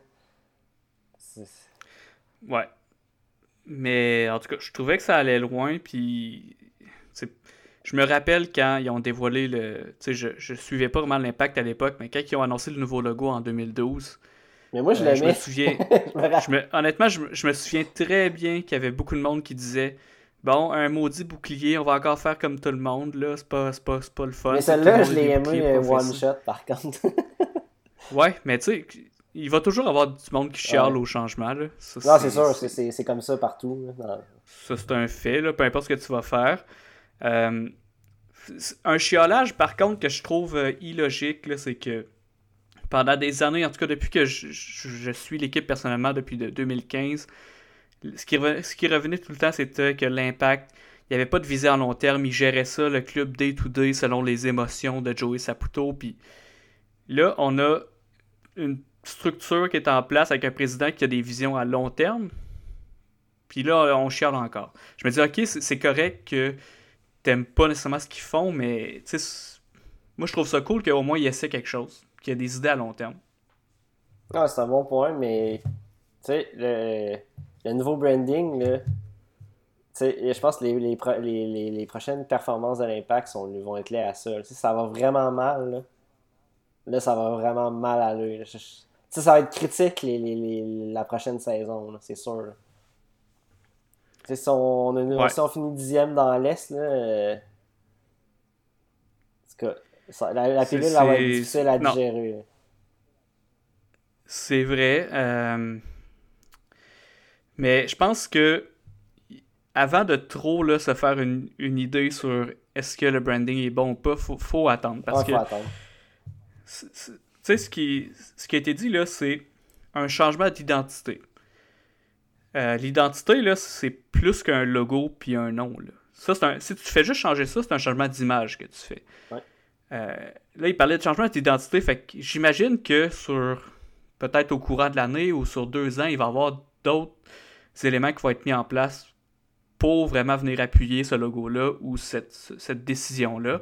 Ouais. Mais en tout cas, je trouvais que ça allait loin, puis je me rappelle quand ils ont dévoilé le. Tu sais, je, je suivais pas vraiment l'impact à l'époque, mais quand ils ont annoncé le nouveau logo en 2012, Mais moi, je euh, je me souviens. Je me honnêtement, je, me- je me souviens très bien qu'il y avait beaucoup de monde qui disait Bon, un maudit bouclier, on va encore faire comme tout le monde, là, c'est pas, c'est pas, c'est pas le fun. Mais celle-là, je l'ai aimé euh, one shot, par contre. Ouais, mais tu sais, il va toujours avoir du monde qui chiale Ouais. au changement, là. Ça, non, c'est sûr, c'est- c'est c'est comme ça partout. là, Ça, c'est un fait, là, peu importe ce que tu vas faire. Euh, un chiolage, par contre, que je trouve euh, illogique, c'est que pendant des années, en tout cas depuis que je, suis l'équipe personnellement depuis de 2015, ce qui, revenait tout le temps, c'était que l'impact, il n'y avait pas de visée à long terme, il gérait ça, le club day-to-day, selon les émotions de Joey Saputo. Puis là, on a une structure qui est en place avec un président qui a des visions à long terme. Puis là, on chiale encore. Je me dis, ok, c'est correct que t'aimes pas nécessairement ce qu'ils font, mais moi je trouve ça cool qu'au moins ils essaient quelque chose, qu'il y a des idées à long terme. Non, c'est un bon point, mais tu sais, le, le nouveau branding, je pense que les, les, pro- les, les, prochaines performances de l'Impact vont être liées à ça. Ça va vraiment mal. Là, ça va vraiment mal Tu sais, ça va être critique la prochaine saison, c'est sûr. Si on, a- Ouais. si on finit dixième dans l'Est, là, euh, en tout cas, ça- la, la pilule va être difficile à non. digérer. C'est vrai. euh, Mais je pense que avant de trop là, se faire une, une idée sur est-ce que le branding est bon ou pas, faut, faut attendre. Parce Ouais, que faut c'est- tu sais, ce qui, ce qui a été dit là, c'est un changement d'identité. Euh, L'identité, là, c'est plus qu'un logo puis un nom. Là. Ça, c'est un, si tu fais juste changer ça, c'est un changement d'image que tu fais. Ouais. Euh, là, il parlait de changement d'identité. Fait que j'imagine que sur peut-être au courant de l'année ou sur deux ans, il va y avoir d'autres éléments qui vont être mis en place pour vraiment venir appuyer ce logo-là ou cette, cette décision-là.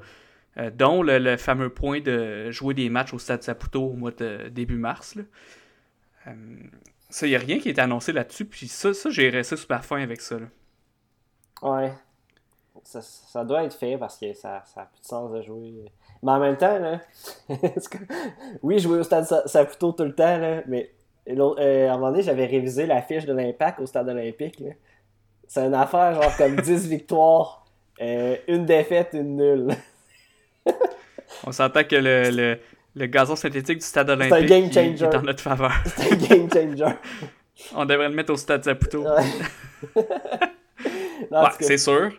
Euh, dont le, le fameux point de jouer des matchs au Stade Saputo au mois de début mars. là. Euh, ça, il n'y a rien qui est annoncé là-dessus. Puis ça, ça j'ai resté super fin avec ça. là. Ouais. Ça, ça doit être fait parce que ça, ça a plus de sens de jouer. Mais en même temps, là, oui, jouer au stade Sa- Saputo tout le temps, là, mais euh, à un moment donné, j'avais révisé la fiche de l'impact au stade olympique. là. C'est une affaire genre comme 10 victoires, euh, une défaite, une nulle. On s'entend que le, le, le gazon synthétique du Stade un olympique game il- il changer. est en notre faveur. C'est un game changer. On devrait le mettre au Stade Saputo. Ouais. C'est sûr.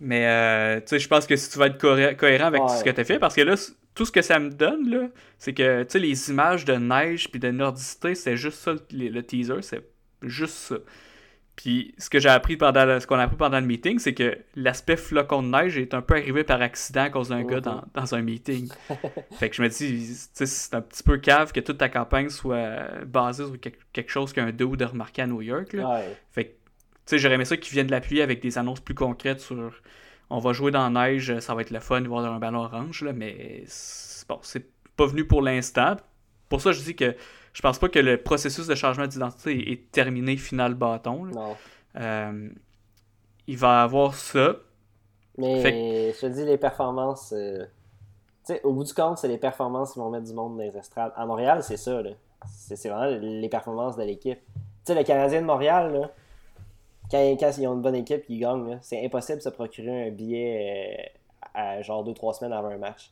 Mais euh, tu sais, je pense que si tu vas être cohérent avec Ouais. tout ce que tu as fait, parce que là, tout ce que ça me donne, là, c'est que tu sais, les images de neige puis de nordicité, c'est juste ça le, le teaser, c'est juste ça. Puis ce que j'ai appris pendant le- ce qu'on a appris pendant le meeting, c'est que l'aspect flocon de neige est un peu arrivé par accident à cause d'un gars Mhm. dans, dans un meeting. fait que je me dis, c'est un petit peu cave que toute ta campagne soit basée sur quelque, quelque chose qu'un dude a remarqué à New York. Là. ouais. Fait que, tu sais, j'aurais aimé ça qu'ils viennent l'appuyer avec des annonces plus concrètes sur on va jouer dans la neige, ça va être le fun, y avoir un ballon orange, là, mais bon, c'est pas venu pour l'instant. Pour ça, je dis que je pense pas que le processus de changement d'identité est terminé final bâton. là. Non. Euh, il va avoir ça. Mais je te dis, les performances. euh, Tu sais, au bout du compte, c'est les performances qui vont mettre du monde dans les estrades. À Montréal, c'est ça. C'est vraiment les performances de l'équipe. Tu sais, le Canadien de Montréal, là, quand, quand ils ont une bonne équipe, ils gagnent, c'est impossible de se procurer un billet euh, à genre 2-3 semaines avant un match.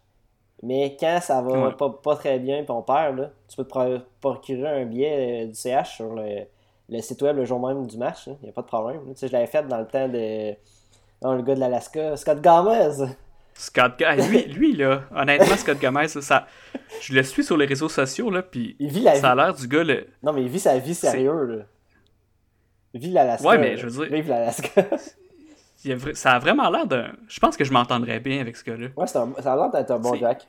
Mais quand ça va Ouais. pas, pas très bien et on perd, là, tu peux te pro- procurer un billet euh, du CH sur le, le site web le jour même du match. Il n'y a pas de problème. là. Tu sais, je l'avais fait dans le temps de. Non, le gars de l'Alaska, Scott Gomez. Scott Gomez, lui, lui, là, honnêtement, Scott Gomez, ça, je le suis sur les réseaux sociaux, là, puis Il vit la ça a l'air du gars, le- Non, mais il vit sa vie sérieux, là. Il vit l'Alaska. Ouais, mais là. je veux dire- Vive l'Alaska. Il a vra- ça a vraiment l'air d'un... Je pense que je m'entendrais bien avec ce gars-là. ouais, un... ça a l'air d'être un bon Jack.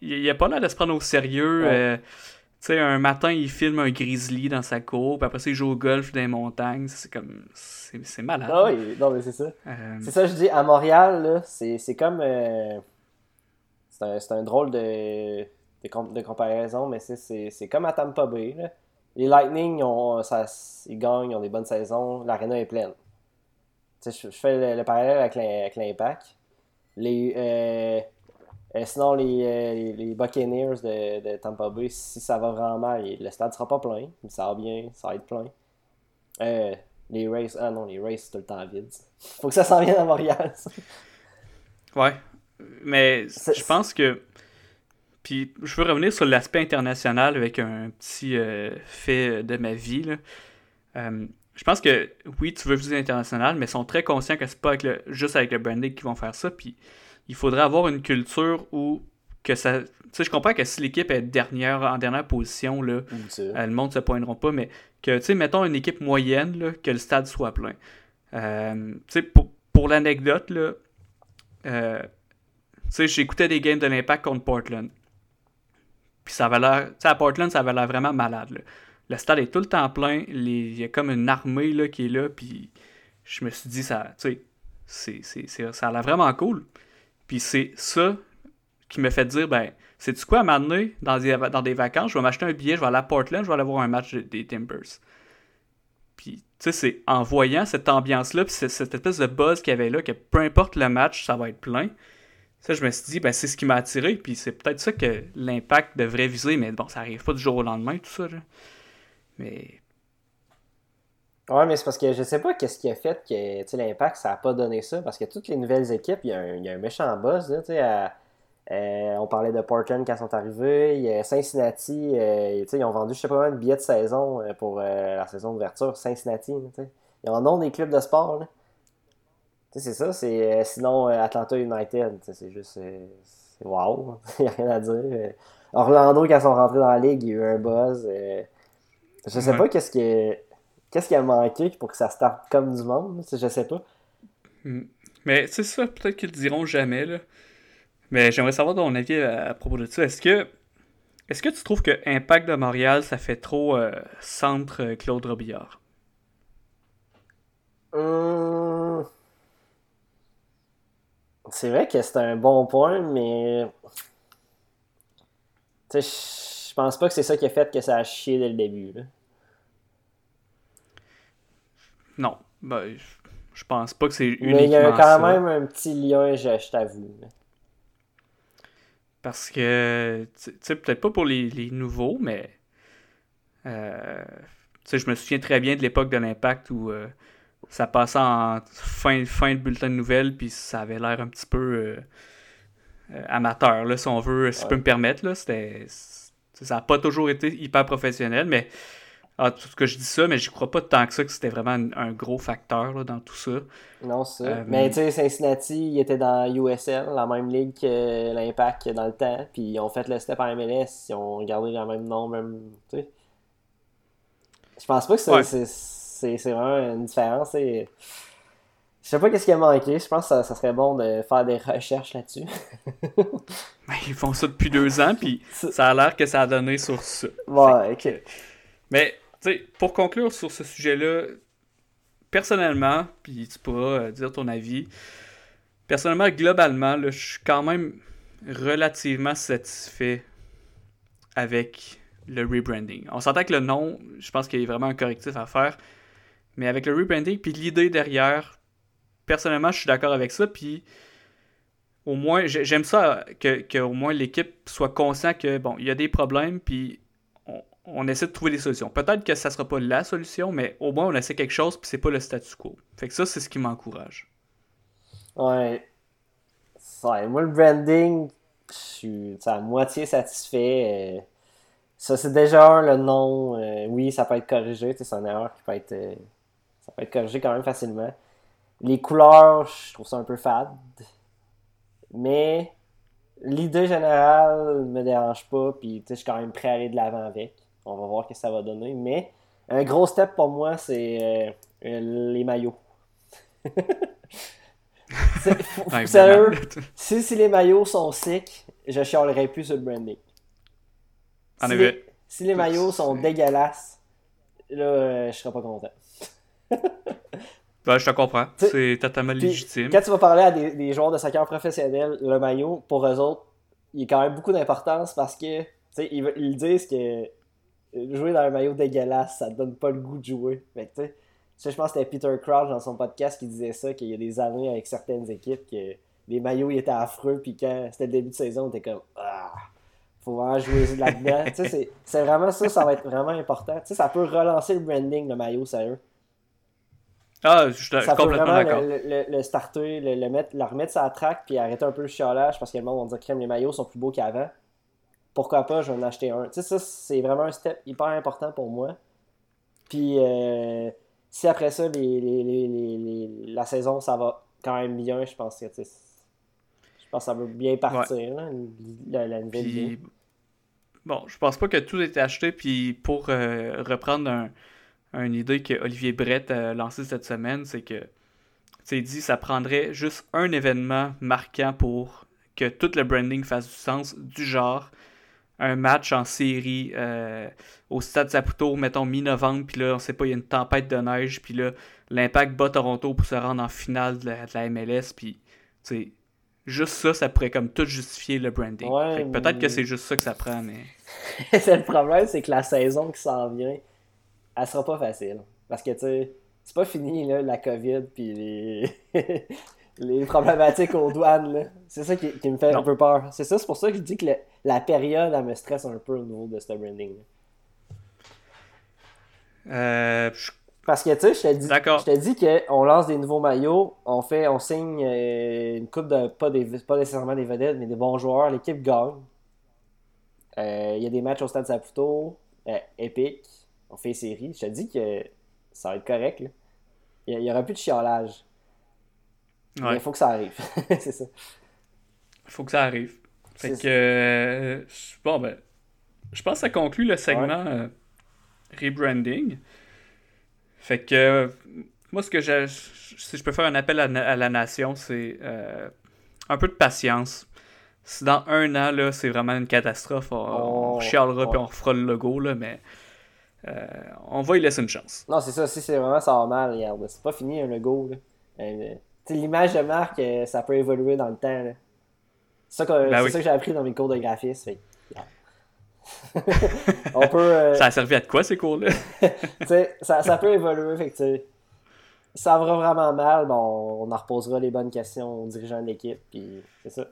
Il, il a pas l'air de se prendre au sérieux. Ouais. euh, tu sais, un matin, il filme un grizzly dans sa cour, puis après ça, il joue au golf dans les montagnes. C'est comme... C'est malade. Ah oui, non, mais c'est ça. Euh, C'est ça, je dis, à Montréal, c'est comme. euh, c'est un, c'est un drôle de, de, com- de comparaison, mais c'est- comme à Tampa Bay. là. Les Lightning, ils, ont, ça, ils gagnent, ils ont des bonnes saisons, l'aréna est pleine. Je, je fais le, le parallèle avec l'im- avec l'Impact. Les, euh, euh, sinon, les, euh, les, les Buccaneers de, de Tampa Bay, si ça va vraiment mal, le stade sera pas plein, mais ça va bien, ça va être plein. Euh, les Rays, ah non, les Rays, c'est tout le temps vide. Faut que ça s'en vienne à Montréal, ça. Ouais. Mais je pense que. Puis je veux revenir sur l'aspect international avec un petit euh, fait de ma vie. là. Euh, je pense que oui, tu veux viser l'international, mais ils sont très conscients que c'est pas avec le- juste avec le branding qu'ils vont faire ça. Puis il faudrait avoir une culture où que ça. Tu sais, je comprends que si l'équipe est dernière, en dernière position, là, euh, le monde ne se pointeront pas, mais que, tu sais, mettons une équipe moyenne, là, que le stade soit plein. Euh, tu sais, pour, pour l'anecdote, là, euh, tu sais, j'écoutais des games de l'Impact contre Portland. Puis ça avait l'air, tu sais, à Portland, ça avait l'air vraiment malade, là. Le stade est tout le temps plein, il y a comme une armée, là, qui est là, puis je me suis dit, ça, tu sais, c'est, c'est, c'est- ça a l'air vraiment cool. Puis c'est ça qui me fait dire, ben, c'est-tu quoi, à m'amener dans des, dans des vacances, je vais m'acheter un billet, je vais aller à Portland, je vais aller voir un match de- des Timbers. Puis, tu sais, c'est en voyant cette ambiance-là, puis c'est- cette espèce de buzz qu'il y avait là, que peu importe le match, ça va être plein. Ça, je me suis dit, ben, c'est ce qui m'a attiré, puis c'est peut-être ça que l'impact devrait viser, mais bon, ça arrive pas du jour au lendemain, tout ça, là. Mais, Ouais, mais c'est parce que je sais pas qu'est-ce qui a fait que l'impact, ça a pas donné ça. Parce que toutes les nouvelles équipes, il y a un, il y a un méchant buzz. Là, euh, on parlait de Portland quand ils sont arrivés. Y a Cincinnati, euh, ils ont vendu je sais pas combien de billets de saison euh, pour la saison d'ouverture. Cincinnati. Ils en ont des clubs de sport. là. C'est ça. C'est, sinon, Atlanta United, c'est juste. c'est wow. Il n'y a rien à dire. Orlando, quand ils sont rentrés dans la ligue, il y a eu un buzz. Je sais Ouais. pas qu'est-ce qui, qu'est-ce qui a manqué pour que ça starte comme du monde. Je sais pas. mais c'est ça, peut-être qu'ils le diront jamais, là. Mais j'aimerais savoir ton avis à, à propos de ça. Est-ce que, est-ce que tu trouves que Impact de Montréal, ça fait trop euh, centre euh, Claude Robillard? Hum, C'est vrai que c'est un bon point, mais. Tu sais, je pense pas que c'est ça qui a fait que ça a chié dès le début. là. Non, ben, je- pense pas que c'est uniquement Mais il y a ça. quand même un petit lien, je, je t'avoue. Parce que, tu sais, peut-être pas pour les, les nouveaux, mais. euh, tu sais, je me souviens très bien de l'époque de l'Impact où euh, ça passait en fin, fin de bulletin de nouvelles, puis ça avait l'air un petit peu euh, amateur, là, si on veut, si je peux me permettre. Là, c'était, ça n'a pas toujours été hyper professionnel, mais. En tout cas, je dis ça, mais je crois pas tant que ça que c'était vraiment un, un gros facteur là, dans tout ça. Non, ça. Euh, Mais tu sais, Cincinnati, il était dans USL, la même ligue que l'Impact dans le temps. Puis ils ont fait le step en MLS, ils ont gardé le même nom, même. Tu sais. Je pense pas que c'est Ouais. vraiment une différence. c'est- Je sais pas qu'est-ce qui a manqué. Je pense que ça, ça serait bon de faire des recherches là-dessus. Ben, Ils font ça depuis deux ans, puis ça a l'air que ça a donné sur ça. Ouais, ok. Mais, tu sais, pour conclure sur ce sujet-là, personnellement, puis tu pourras euh, dire ton avis, personnellement, globalement, là, je suis quand même relativement satisfait avec le rebranding. On s'entend que le nom, je pense qu'il y a vraiment un correctif à faire, mais avec le rebranding, puis l'idée derrière, personnellement, je suis d'accord avec ça, puis au moins, j'ai- j'aime ça que, que au moins l'équipe soit conscient que, bon, il y a des problèmes, puis on, on essaie de trouver des solutions. Peut-être que ça sera pas la solution, mais au moins on essaie quelque chose, puis c'est pas le statu quo. Fait que ça, c'est ce qui m'encourage. Ouais. Ouais, moi, le branding, je suis à moitié satisfait. euh, Ça, c'est déjà le nom. euh, oui, ça peut être corrigé. C'est une erreur qui peut être. euh, Ça peut être corrigé quand même facilement. Les couleurs, je trouve ça un peu fade. Mais l'idée générale me dérange pas, puis tu sais, je suis quand même prêt à aller de l'avant avec. On va voir ce que ça va donner. Mais un gros step pour moi, c'est euh, euh, les maillots. Sérieux, si, si les maillots sont sick, je chialerai plus sur le branding. En si, effet. les, si les maillots sont C'est- dégueulasses, là, euh, je serais pas content. Ben, je te comprends. C'est totalement Puis, légitime. Quand tu vas parler à des, des joueurs de soccer professionnels, le maillot, pour eux autres, il y a quand même beaucoup d'importance parce que, ils, ils disent que jouer dans un maillot dégueulasse, ça te donne pas le goût de jouer. Tu sais, je pense que c'était Peter Crouch dans son podcast qui disait ça, qu'il y a des années avec certaines équipes que les maillots ils étaient affreux, puis quand c'était le début de saison, on était comme Ah, faut vraiment jouer là-dedans. c'est- c'est vraiment ça, ça va être vraiment important. Ça peut relancer le branding, le maillot, sérieux. Ah, je suis complètement d'accord. le, le, le starter, le, le mettre, la remettre sur la track, puis arrêter un peu le chiolage parce que le monde va dire crème, les maillots sont plus beaux qu'avant. Pourquoi pas, je vais en acheter un. Tu sais, ça, c'est vraiment un step hyper important pour moi. Puis, euh, si après ça, les, les- les- la saison, ça va quand même bien, je pense que, tu sais, je pense que ça va bien partir, là, la, la nouvelle Puis, bon, je pense pas que tout est acheté. Puis, pour euh, reprendre un, une idée que Olivier Brett a lancée cette semaine, c'est que, il dit ça prendrait juste un événement marquant pour que tout le branding fasse du sens, du genre un match en série euh, au Stade Saputo, mettons mi-novembre, puis là, on sait pas, il y a une tempête de neige, puis là, l'Impact bat Toronto pour se rendre en finale de la, de la MLS, puis, tu sais, juste ça, ça pourrait comme tout justifier le branding. Ouais, peut-être que c'est juste ça que ça prend, mais... c'est le problème, c'est que la saison qui s'en vient, elle sera pas facile. Parce que, tu sais, c'est pas fini, là, la COVID, puis les... les problématiques aux douanes. C'est ça qui, qui me fait un peu peur. C'est ça, c'est pour ça que je dis que le- la période, elle me stresse un peu au niveau de ce branding. Euh, je- Parce que, tu sais, je te dis, D'accord. je te dis qu'on lance des nouveaux maillots, on fait, on signe euh, une coupe de, pas, des, pas nécessairement des vedettes, mais des bons joueurs, l'équipe gagne. Euh, Il y a des matchs au Stade Saputo, euh, épique, on fait série. Je te dis que ça va être correct, là. Il n'y aura plus de chiolage. Ouais, il faut que ça arrive. c'est ça. faut que ça arrive. Fait que... euh, bon, ben... Je pense que ça conclut le segment euh, rebranding. Fait que... euh, moi, ce que j'ai... Si je peux faire un appel à, la nation, c'est un peu de patience. Si dans un an, là, c'est vraiment une catastrophe, on, on Oh, chialera ouais. puis on refera le logo, là, mais... euh, on va y laisser une chance. Non, c'est ça. Si c'est vraiment ça va mal, regarde. C'est pas fini un logo. Là. Euh, L'image de marque, euh, ça peut évoluer dans le temps. C'est ça que, Ben c'est oui. ça que j'ai appris dans mes cours de graphisme. fait. On peut. euh, Ça a servi à de quoi, ces cours-là? ça, ça peut évoluer. Fait que, ça va vraiment mal, bon, on en reposera les bonnes questions aux dirigeants de l'équipe. Puis c'est ça.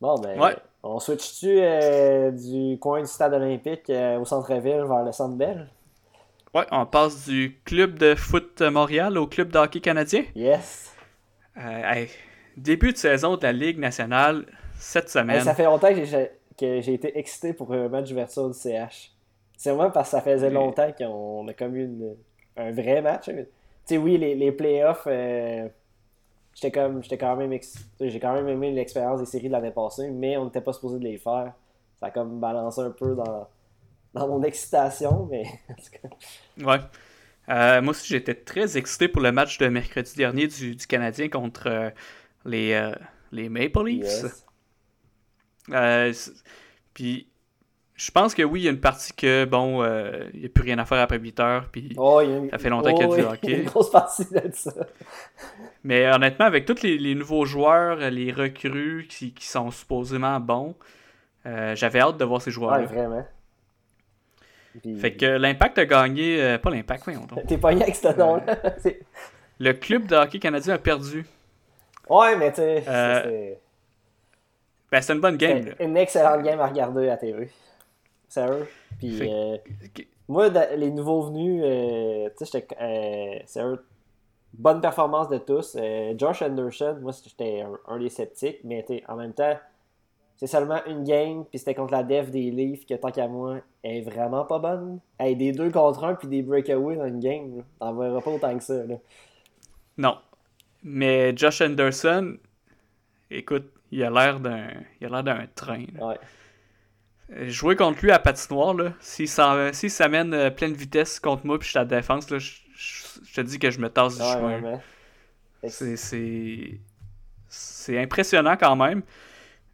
Bon, ben, Ouais. on switch-tu euh, du coin du stade olympique euh, au centre-ville vers le centre belle? Ouais, on passe du club de foot Montréal au club de hockey canadien. Yes! Euh, hey, début de saison de la Ligue nationale cette Hey, semaine. ça fait longtemps que j'ai, été excité pour un match d'ouverture du CH. C'est vraiment parce que ça faisait longtemps qu'on a comme eu une- un vrai match. hein. Tu sais, oui, les, les playoffs, j'étais comme, j'étais quand même, ex- j'ai quand même aimé l'expérience des séries de l'année passée, mais on n'était pas supposé de les faire. Ça a comme balancé un peu dans, dans mon excitation, mais Ouais. Euh, moi aussi, j'étais très excité pour le match de mercredi dernier du, du Canadien contre euh, les, euh, les Maple Leafs. yes. Puis, je pense que oui, il y a une partie que, bon, euh, il n'y a plus rien à faire après 8 heures. Puis... Oh, une- Ça fait longtemps qu'il y a du oui, hockey. Une grosse partie de ça. Mais honnêtement, avec tous les, les nouveaux joueurs, les recrues qui, qui sont supposément bons, euh, j'avais hâte de voir ces Ouais, joueurs-là. vraiment. Puis- fait que l'Impact a gagné, euh, pas l'Impact, voyons donc. T'es pas avec ce nom-là. Le club de hockey canadien a perdu. Ouais, mais tu sais, c'est- Ben, c'est une bonne game. là. une excellente game à regarder à TV. Puis Fait- euh, moi, les nouveaux venus, euh, tu sais. Euh, sérieux. Bonne performance de tous. Euh, Josh Anderson, moi, j'étais un, un des sceptiques, mais en même temps, c'est seulement une game, puis c'était contre la def des Leafs, que tant qu'à moi, elle est vraiment pas bonne. Des deux contre un, puis des breakaways dans une game, t'en verras pas autant que ça. Là. Non. Mais Josh Anderson, écoute, il a l'air d'un il a l'air d'un train. Ouais. Euh, Jouer contre lui à patinoire, là, s'il s'amène euh, pleine vitesse contre moi puis je suis à la défense, là, je, je- je te dis que je me tasse du Ouais, chemin. C'est- C'est c'est impressionnant quand même.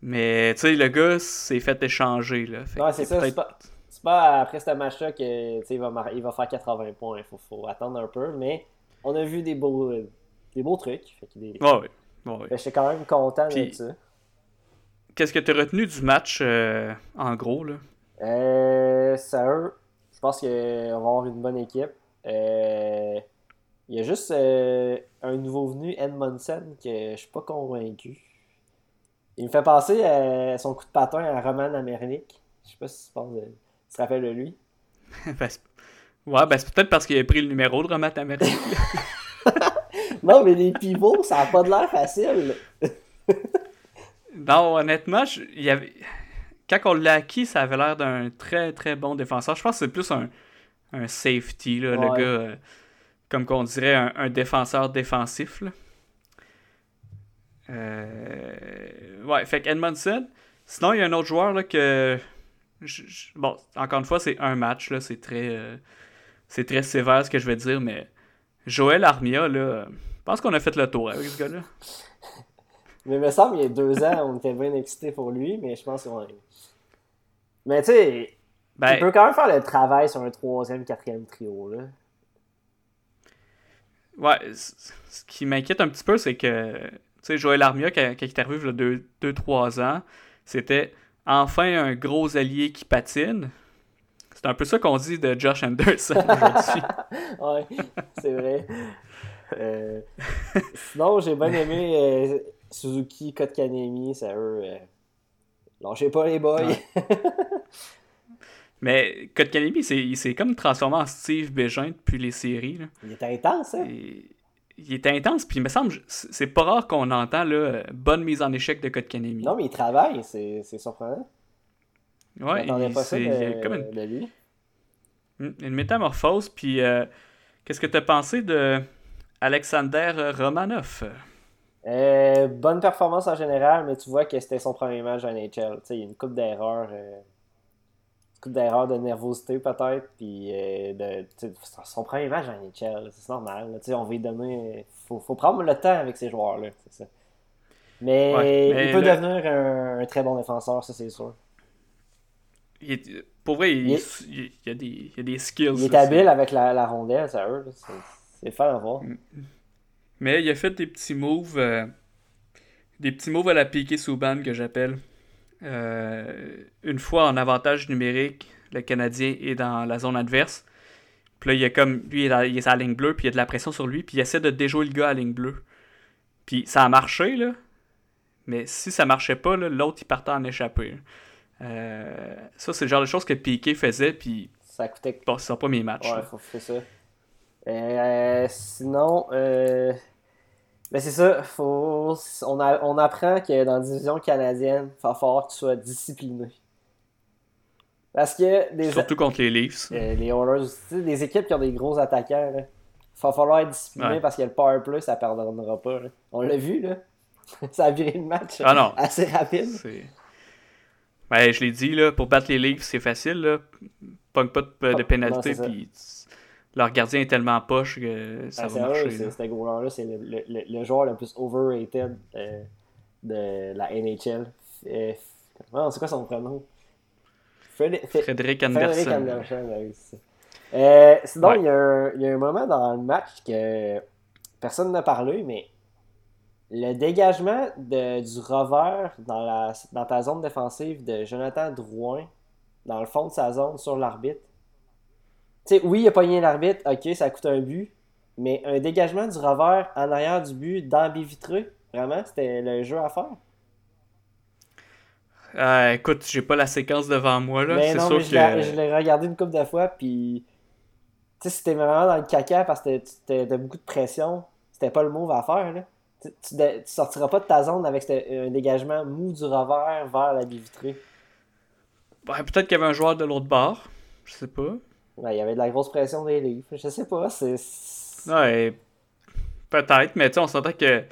Mais tu sais, le gars s'est fait échanger. Là. Fait c'est ça. C'est peut-être- pas, après ce match-là que tu sais, il va, mar- il va faire 80 points. Il faut, faut attendre un peu. Mais on a vu des beaux, euh, des beaux trucs. Fait que des- Ouais, ouais. Ouais, ouais. fait que J'étais quand même content de ça. Qu'est-ce que tu as retenu du match euh, en gros là? Euh, sérieux, je pense qu'on va avoir une bonne équipe. Euh, il y a juste euh, un nouveau venu, Edmondson, que je suis pas convaincu. Il me fait penser à son coup de patin à Roman Amernick. Je sais pas si tu, penses tu te rappelles de lui. Ben, ouais, ben c'est peut-être parce qu'il a pris le numéro de Romat Amérique. Non, mais les pivots, ça a pas de l'air facile. non, honnêtement, je- il y avait... quand on l'a acquis, ça avait l'air d'un très très bon défenseur. Je pense que c'est plus un, un safety, là, le gars, euh, comme qu'on dirait, un, un défenseur défensif. Là. Euh, Ouais, fait qu'Edmondson. Sinon, il y a un autre joueur là, que. je- je- Bon, encore une fois, c'est un match, là, c'est très. euh, C'est très sévère ce que je vais dire, mais Joël Armia, là, je pense qu'on a fait le tour avec ce gars-là. Mais il me semble, il y a deux ans, on était bien excités pour lui, mais je pense qu'on. Mais tu sais, Ben, il peut quand même faire le travail sur un troisième, quatrième trio. Là. Ouais, ce qui m'inquiète un petit peu, c'est que, tu sais, Joël Armia, quand, quand il est arrivé il y a 2-3 ans, c'était enfin un gros allié qui patine. C'est un peu ça qu'on dit de Josh Anderson aujourd'hui. Ouais, c'est vrai. Euh, sinon, j'ai bien aimé euh, Suzuki, Kotkanemi, ça eux. Euh, lâchez pas les boys. Ouais. Mais Kotkaniemi, il s'est- il s'est comme transformé en Steve Bégin depuis les séries. là. Il est intense, hein? Et il est intense, puis il me semble, c'est c'est pas rare qu'on entend là, bonne mise en échec de Kotkaniemi. Non, mais il travaille, c'est c'est surprenant. ouais, c'est- comme une de lui. Mm, Une métamorphose, puis euh, qu'est-ce que tu as pensé de Alexander Romanov? Euh, bonne performance en général, mais tu vois que c'était son premier match à NHL. Tu sais, il y a une coupe d'erreurs. euh, une coupe d'erreurs de nervosité peut-être. Puis euh, de, son premier match à NHL, c'est normal. là. Tu sais, on va lui donner. Faut, faut prendre le temps avec ces joueurs-là. ça. Mais, Ouais, mais il peut devenir un, un très bon défenseur, ça c'est sûr. Il est- pour vrai, il, Il il- il y a des, il y a des skills. Il est habile avec la, la rondelle, ça eux. C'est fun à voir. Mais il a fait des petits moves, euh, des petits moves à la Piqué Souban que j'appelle. Euh, une fois en avantage numérique, le Canadien est dans la zone adverse. Puis là, il est comme lui, il est, à, la ligne bleue, puis il y a de la pression sur lui, puis il essaie de déjouer le gars à la ligne bleue. Puis ça a marché, là. Mais si ça marchait pas, là, l'autre, il partait en échappée. Euh, ça, c'est le genre de choses que Piqué faisait, puis Ça coûtait bon, c'est son premier match. Ouais, là. faut faire ça. Euh, sinon, euh, ben c'est ça, faut, on, a- on apprend que dans la division canadienne, il va falloir que tu sois discipliné. Parce que des, Surtout contre les Leafs. euh, les Oilers, tu sais, des équipes qui ont des gros attaquants, là, il va falloir être discipliné Ouais. parce que le power play, ça pardonnera pas. là. On l'a vu, là. ça a viré le match Ah non. assez rapide. Ben, je l'ai dit, là, pour battre les Leafs, c'est facile. Là. Pogne pas de, de Ah, pénalité, puis leur gardien est tellement poche que ça Ah, va c'est marcher. là. c'est- c'est le, le- le- le joueur le plus overrated euh, de la NHL. Euh, c'est quoi son prénom? Frédéric Frédéric Anderson. Anderson, ben oui. Euh, sinon, Ouais. il, y a un, il y a un moment dans le match que personne n'a parlé, mais le dégagement de, du rover dans, la, dans ta zone défensive de Jonathan Drouin, dans le fond de sa zone sur l'arbitre. Tu sais, oui, il a pogné l'arbitre, ok, ça coûte un but, mais un dégagement du rover en arrière du but dans vitré, vraiment, c'était le jeu à faire? Euh, écoute, j'ai pas la séquence devant moi. là. Mais C'est Ben non, sûr mais je l'ai- je que. l'ai regardé une couple de fois, puis. Tu sais, c'était vraiment dans le caca parce que tu t'as beaucoup de pression. C'était pas le move à faire, là. Tu, tu, tu sortiras pas de ta zone avec un dégagement mou du revers vers la baie vitrée. Ouais, Peut-être qu'il y avait un joueur de l'autre bord. Je sais pas. Ouais, il y avait de la grosse pression des livres. Je sais pas, c'est. Ouais, peut-être, mais tu sais, on s'entend que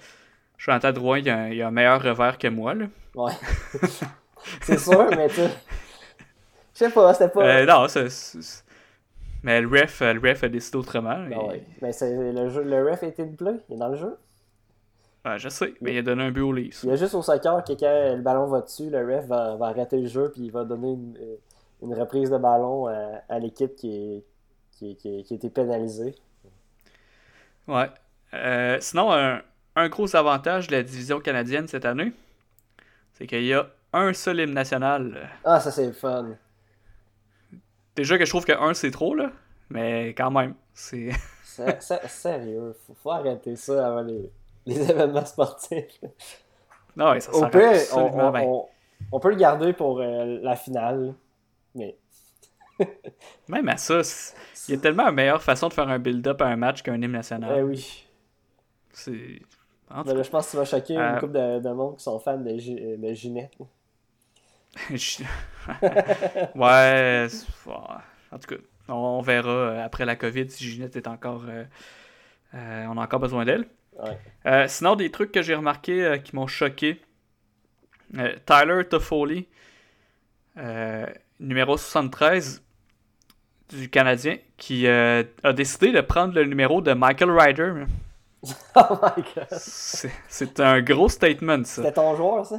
Jonathan Drouin, il a, il a un meilleur revers que moi. Là. Ouais. c'est sûr, mais tu. Je sais pas, c'était pas. Euh, non, c'est. Mais le ref, le ref a décidé autrement. Ah et- ouais. Mais c'est le, jeu, le ref a été de bleu, il est dans le jeu. Ouais, je sais, mais il a donné un but au Leafs. Il y a juste au soccer que quand le ballon va dessus, le ref va, va arrêter le jeu puis il va donner une, euh, une reprise de ballon à, à l'équipe qui, qui, a été pénalisée. Ouais. Euh, sinon, un, un gros avantage de la division canadienne cette année, c'est qu'il y a un seul hymne national. Ah, ça c'est fun. Déjà que je trouve que un c'est trop, là, mais quand même, c'est. Sérieux, faut, faut arrêter ça avant les, les événements sportifs. non, ouais, ça on, absolument on- bien. on- on peut le garder pour euh, la finale. Mais Même à ça, il y a tellement une meilleure façon de faire un build-up à un match qu'un hymne national. eh oui. C'est. Ben là, je pense que tu vas choquer Euh, une couple de, de monde qui sont fans de, Gi- de Ginette. Ouais, en tout cas, on, on verra euh, après la COVID si Ginette est encore. euh, euh, on a encore besoin d'elle. Ouais. Euh, sinon, des trucs que j'ai remarqués euh, qui m'ont choqué. Euh, Tyler Toffoli, euh, numéro 73 du Canadien, qui euh, a décidé de prendre le numéro de Michael Ryder. Oh my god. C'est un gros statement, ça. C'était ton joueur, ça?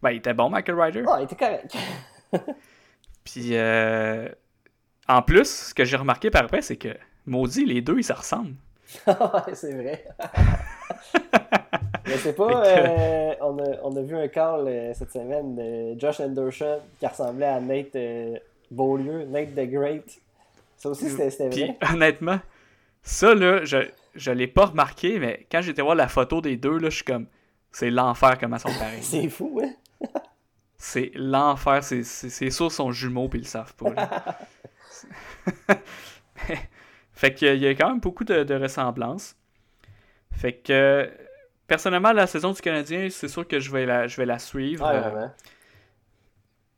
Ben, il était bon, Michael Ryder. Ah, il était correct. Puis, euh, en plus, ce que j'ai remarqué par après, c'est que, maudit, les deux, ils se ressemblent. ouais, c'est vrai. Mais c'est pas. Euh, on, a, on a vu un call euh, cette semaine de Josh Anderson qui ressemblait à Nate euh, Beaulieu, Nate the Great. Ça aussi, c'était c'était Puis, vrai. honnêtement, ça, là, je, je l'ai pas remarqué, mais quand j'étais voir la photo des deux, là, je suis comme, c'est l'enfer comment ils sont pareils. C'est fou, hein? c'est l'enfer, sûr ils sont jumeaux puis ils le savent pas. là. fait qu'il y a quand même beaucoup de, de ressemblances. Fait que personnellement la saison du Canadien, c'est sûr que je vais la, je vais la suivre. Euh,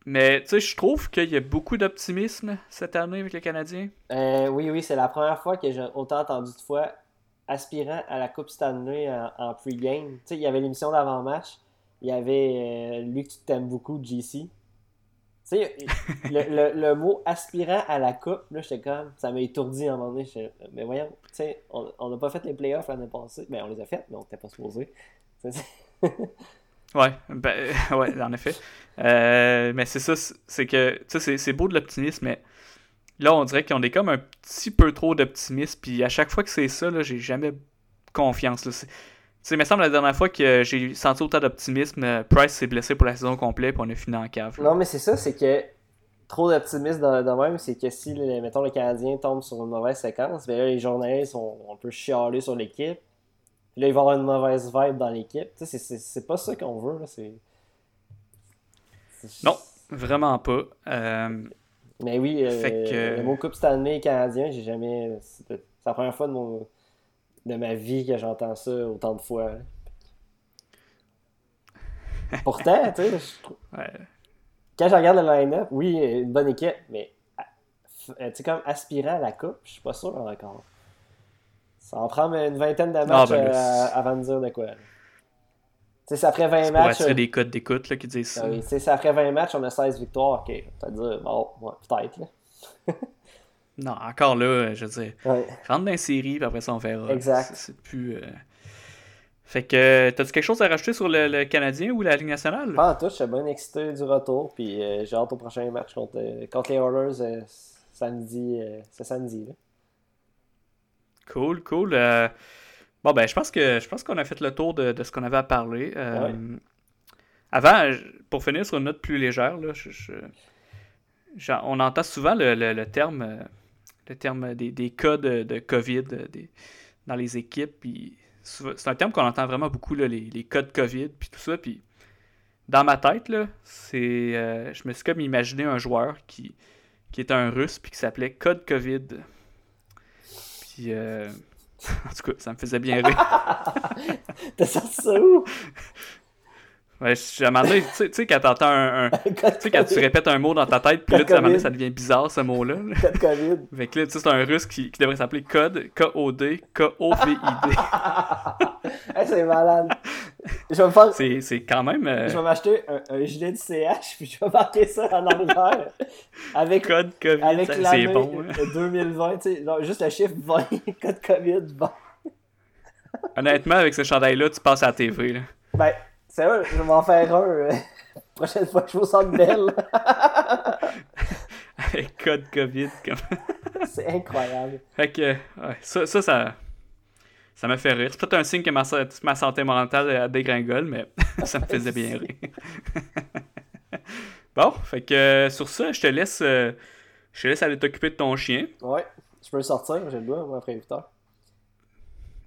mais tu sais, je trouve qu'il y a beaucoup d'optimisme cette année avec le Canadien. Euh, oui, oui, c'est la première fois que j'ai autant entendu de fois aspirant à la Coupe Stanley en, en pre-game. Tu sais, il y avait l'émission d'avant-match. Il y avait euh, lui que tu t'aimes beaucoup, JC. Tu sais, le, le- le mot aspirant à la Coupe, là, j'étais comme, ça m'a étourdi à un moment donné. Mais voyons, tu sais, on n'a pas fait les playoffs l'année passée. Ben, on les a fait, mais on n'était pas supposé. Ouais, ben, ouais, en effet. Euh, mais c'est ça, c'est- que, tu sais, c'est- c'est beau de l'optimisme, mais là, on dirait qu'on est comme un petit peu trop d'optimisme, puis à chaque fois que c'est ça, là, j'ai jamais confiance. Là. Sais, il me semble la dernière fois que j'ai senti autant d'optimisme, euh, Price s'est blessé pour la saison complète, puis on a fini en cave. là. Non, mais c'est ça, c'est que trop d'optimisme de, de même, c'est que si, le- mettons, le Canadien tombe sur une mauvaise séquence, ben là, les journalistes vont un peu chialer sur l'équipe. Là, il va y avoir une mauvaise vibe dans l'équipe. Tu sais, c'est- pas ça qu'on veut, là. Non. Vraiment pas. Euh, Mais oui, euh, Fait que- le mot Coupe Stanley canadien, j'ai jamais. C'est la première fois de, mon, de ma vie que j'entends ça autant de fois. Pourtant, tu sais, je trouve- ouais. quand je regarde le line-up, oui, une bonne équipe, mais euh, tu sais, comme aspirant à la coupe, je suis pas sûr encore. Ça en prend une vingtaine de matchs ben euh, c'est- avant de dire de quoi. Tu sais, c'est après 20 C'est pour matchs. attirer euh, des codes d'écoute là, qui disent ça. ah oui, tu sais, c'est après 20 matchs, on a 16 victoires. Ok, ça veut dire, bon, ouais, peut-être. Non, encore là, je veux dire, Ouais. rentre dans la série, puis après ça, on verra. Exact. C'est- plus. euh, Fait que, t'as-tu quelque chose à rajouter sur le, le Canadien ou la Ligue nationale? Pas en tout, je suis bien excité du retour, puis euh, j'ai hâte au prochain match contre, contre les Oilers euh, samedi. euh, c'est samedi, là. Cool, cool. Bon, ben, je pense que je pense qu'on a fait le tour de, de ce qu'on avait à parler. Euh, Ouais. Avant, pour finir sur une note plus légère, là, je- je- j'en- on entend souvent le, le- le terme, le terme des, des cas de, de COVID euh, des- dans les équipes. puis C'est un terme qu'on entend vraiment beaucoup, là, les, les cas de COVID, puis tout ça. Puis dans ma tête, là, c'est, euh, je me suis comme imaginé un joueur qui, qui était un russe, puis qui s'appelait Code COVID. Puis, euh, en tout cas, ça me faisait bien rire. T'as sorti ça où? Ouais, je- à un moment donné, tu sais- quand t'entends un. un- tu sais, quand tu répètes un mot dans ta tête, puis là, à un moment donné, ça devient bizarre, ce mot-là. là. Code COVID. Fait que là, tu sais, c'est un russe qui, qui devrait s'appeler Code, K-O-D, K-O-V-I-D. Hey, c'est malade. Je vais me faire. C'est c'est quand même. euh, Je vais m'acheter un, un gilet du CH, puis je vais marquer ça en arrière. Avec, Code COVID, avec c'est bon. hein. 2020, tu sais, juste le chiffre 20, code COVID 20. Honnêtement, avec ce chandail-là, tu passes à la TV. Là. Ben, c'est vrai, je vais m'en faire un. euh, prochaine fois que je vais au centre Bell. Avec Code COVID. Comme... c'est incroyable. Fait que, ouais, ça, ça, ça, ça m'a fait rire. C'est peut-être un signe que ma, ma santé mentale dégringole, mais ça me faisait bien rire. bon, fait que euh, sur ça, je te laisse, euh, je te laisse aller t'occuper de ton chien. Ouais, je peux le sortir, j'ai le moi, après 8 heures.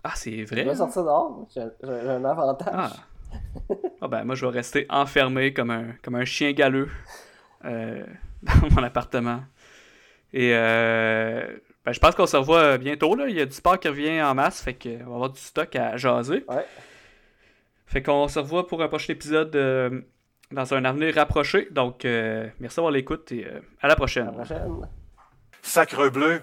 Ah, c'est Je vrai? peux le sortir dehors, j'ai un avantage. Ah. Ah ben, moi, je vais rester enfermé comme un, comme un chien galeux euh, dans mon appartement. Et euh, ben, je pense qu'on se revoit bientôt. Là. Il y a du sport qui revient en masse, fait qu'on va avoir du stock à jaser. Ouais. Fait qu'on se revoit pour un prochain épisode euh, dans un avenir rapproché. Donc, euh, merci d'avoir l'écoute et euh, à la prochaine. À la prochaine. Sacre bleu,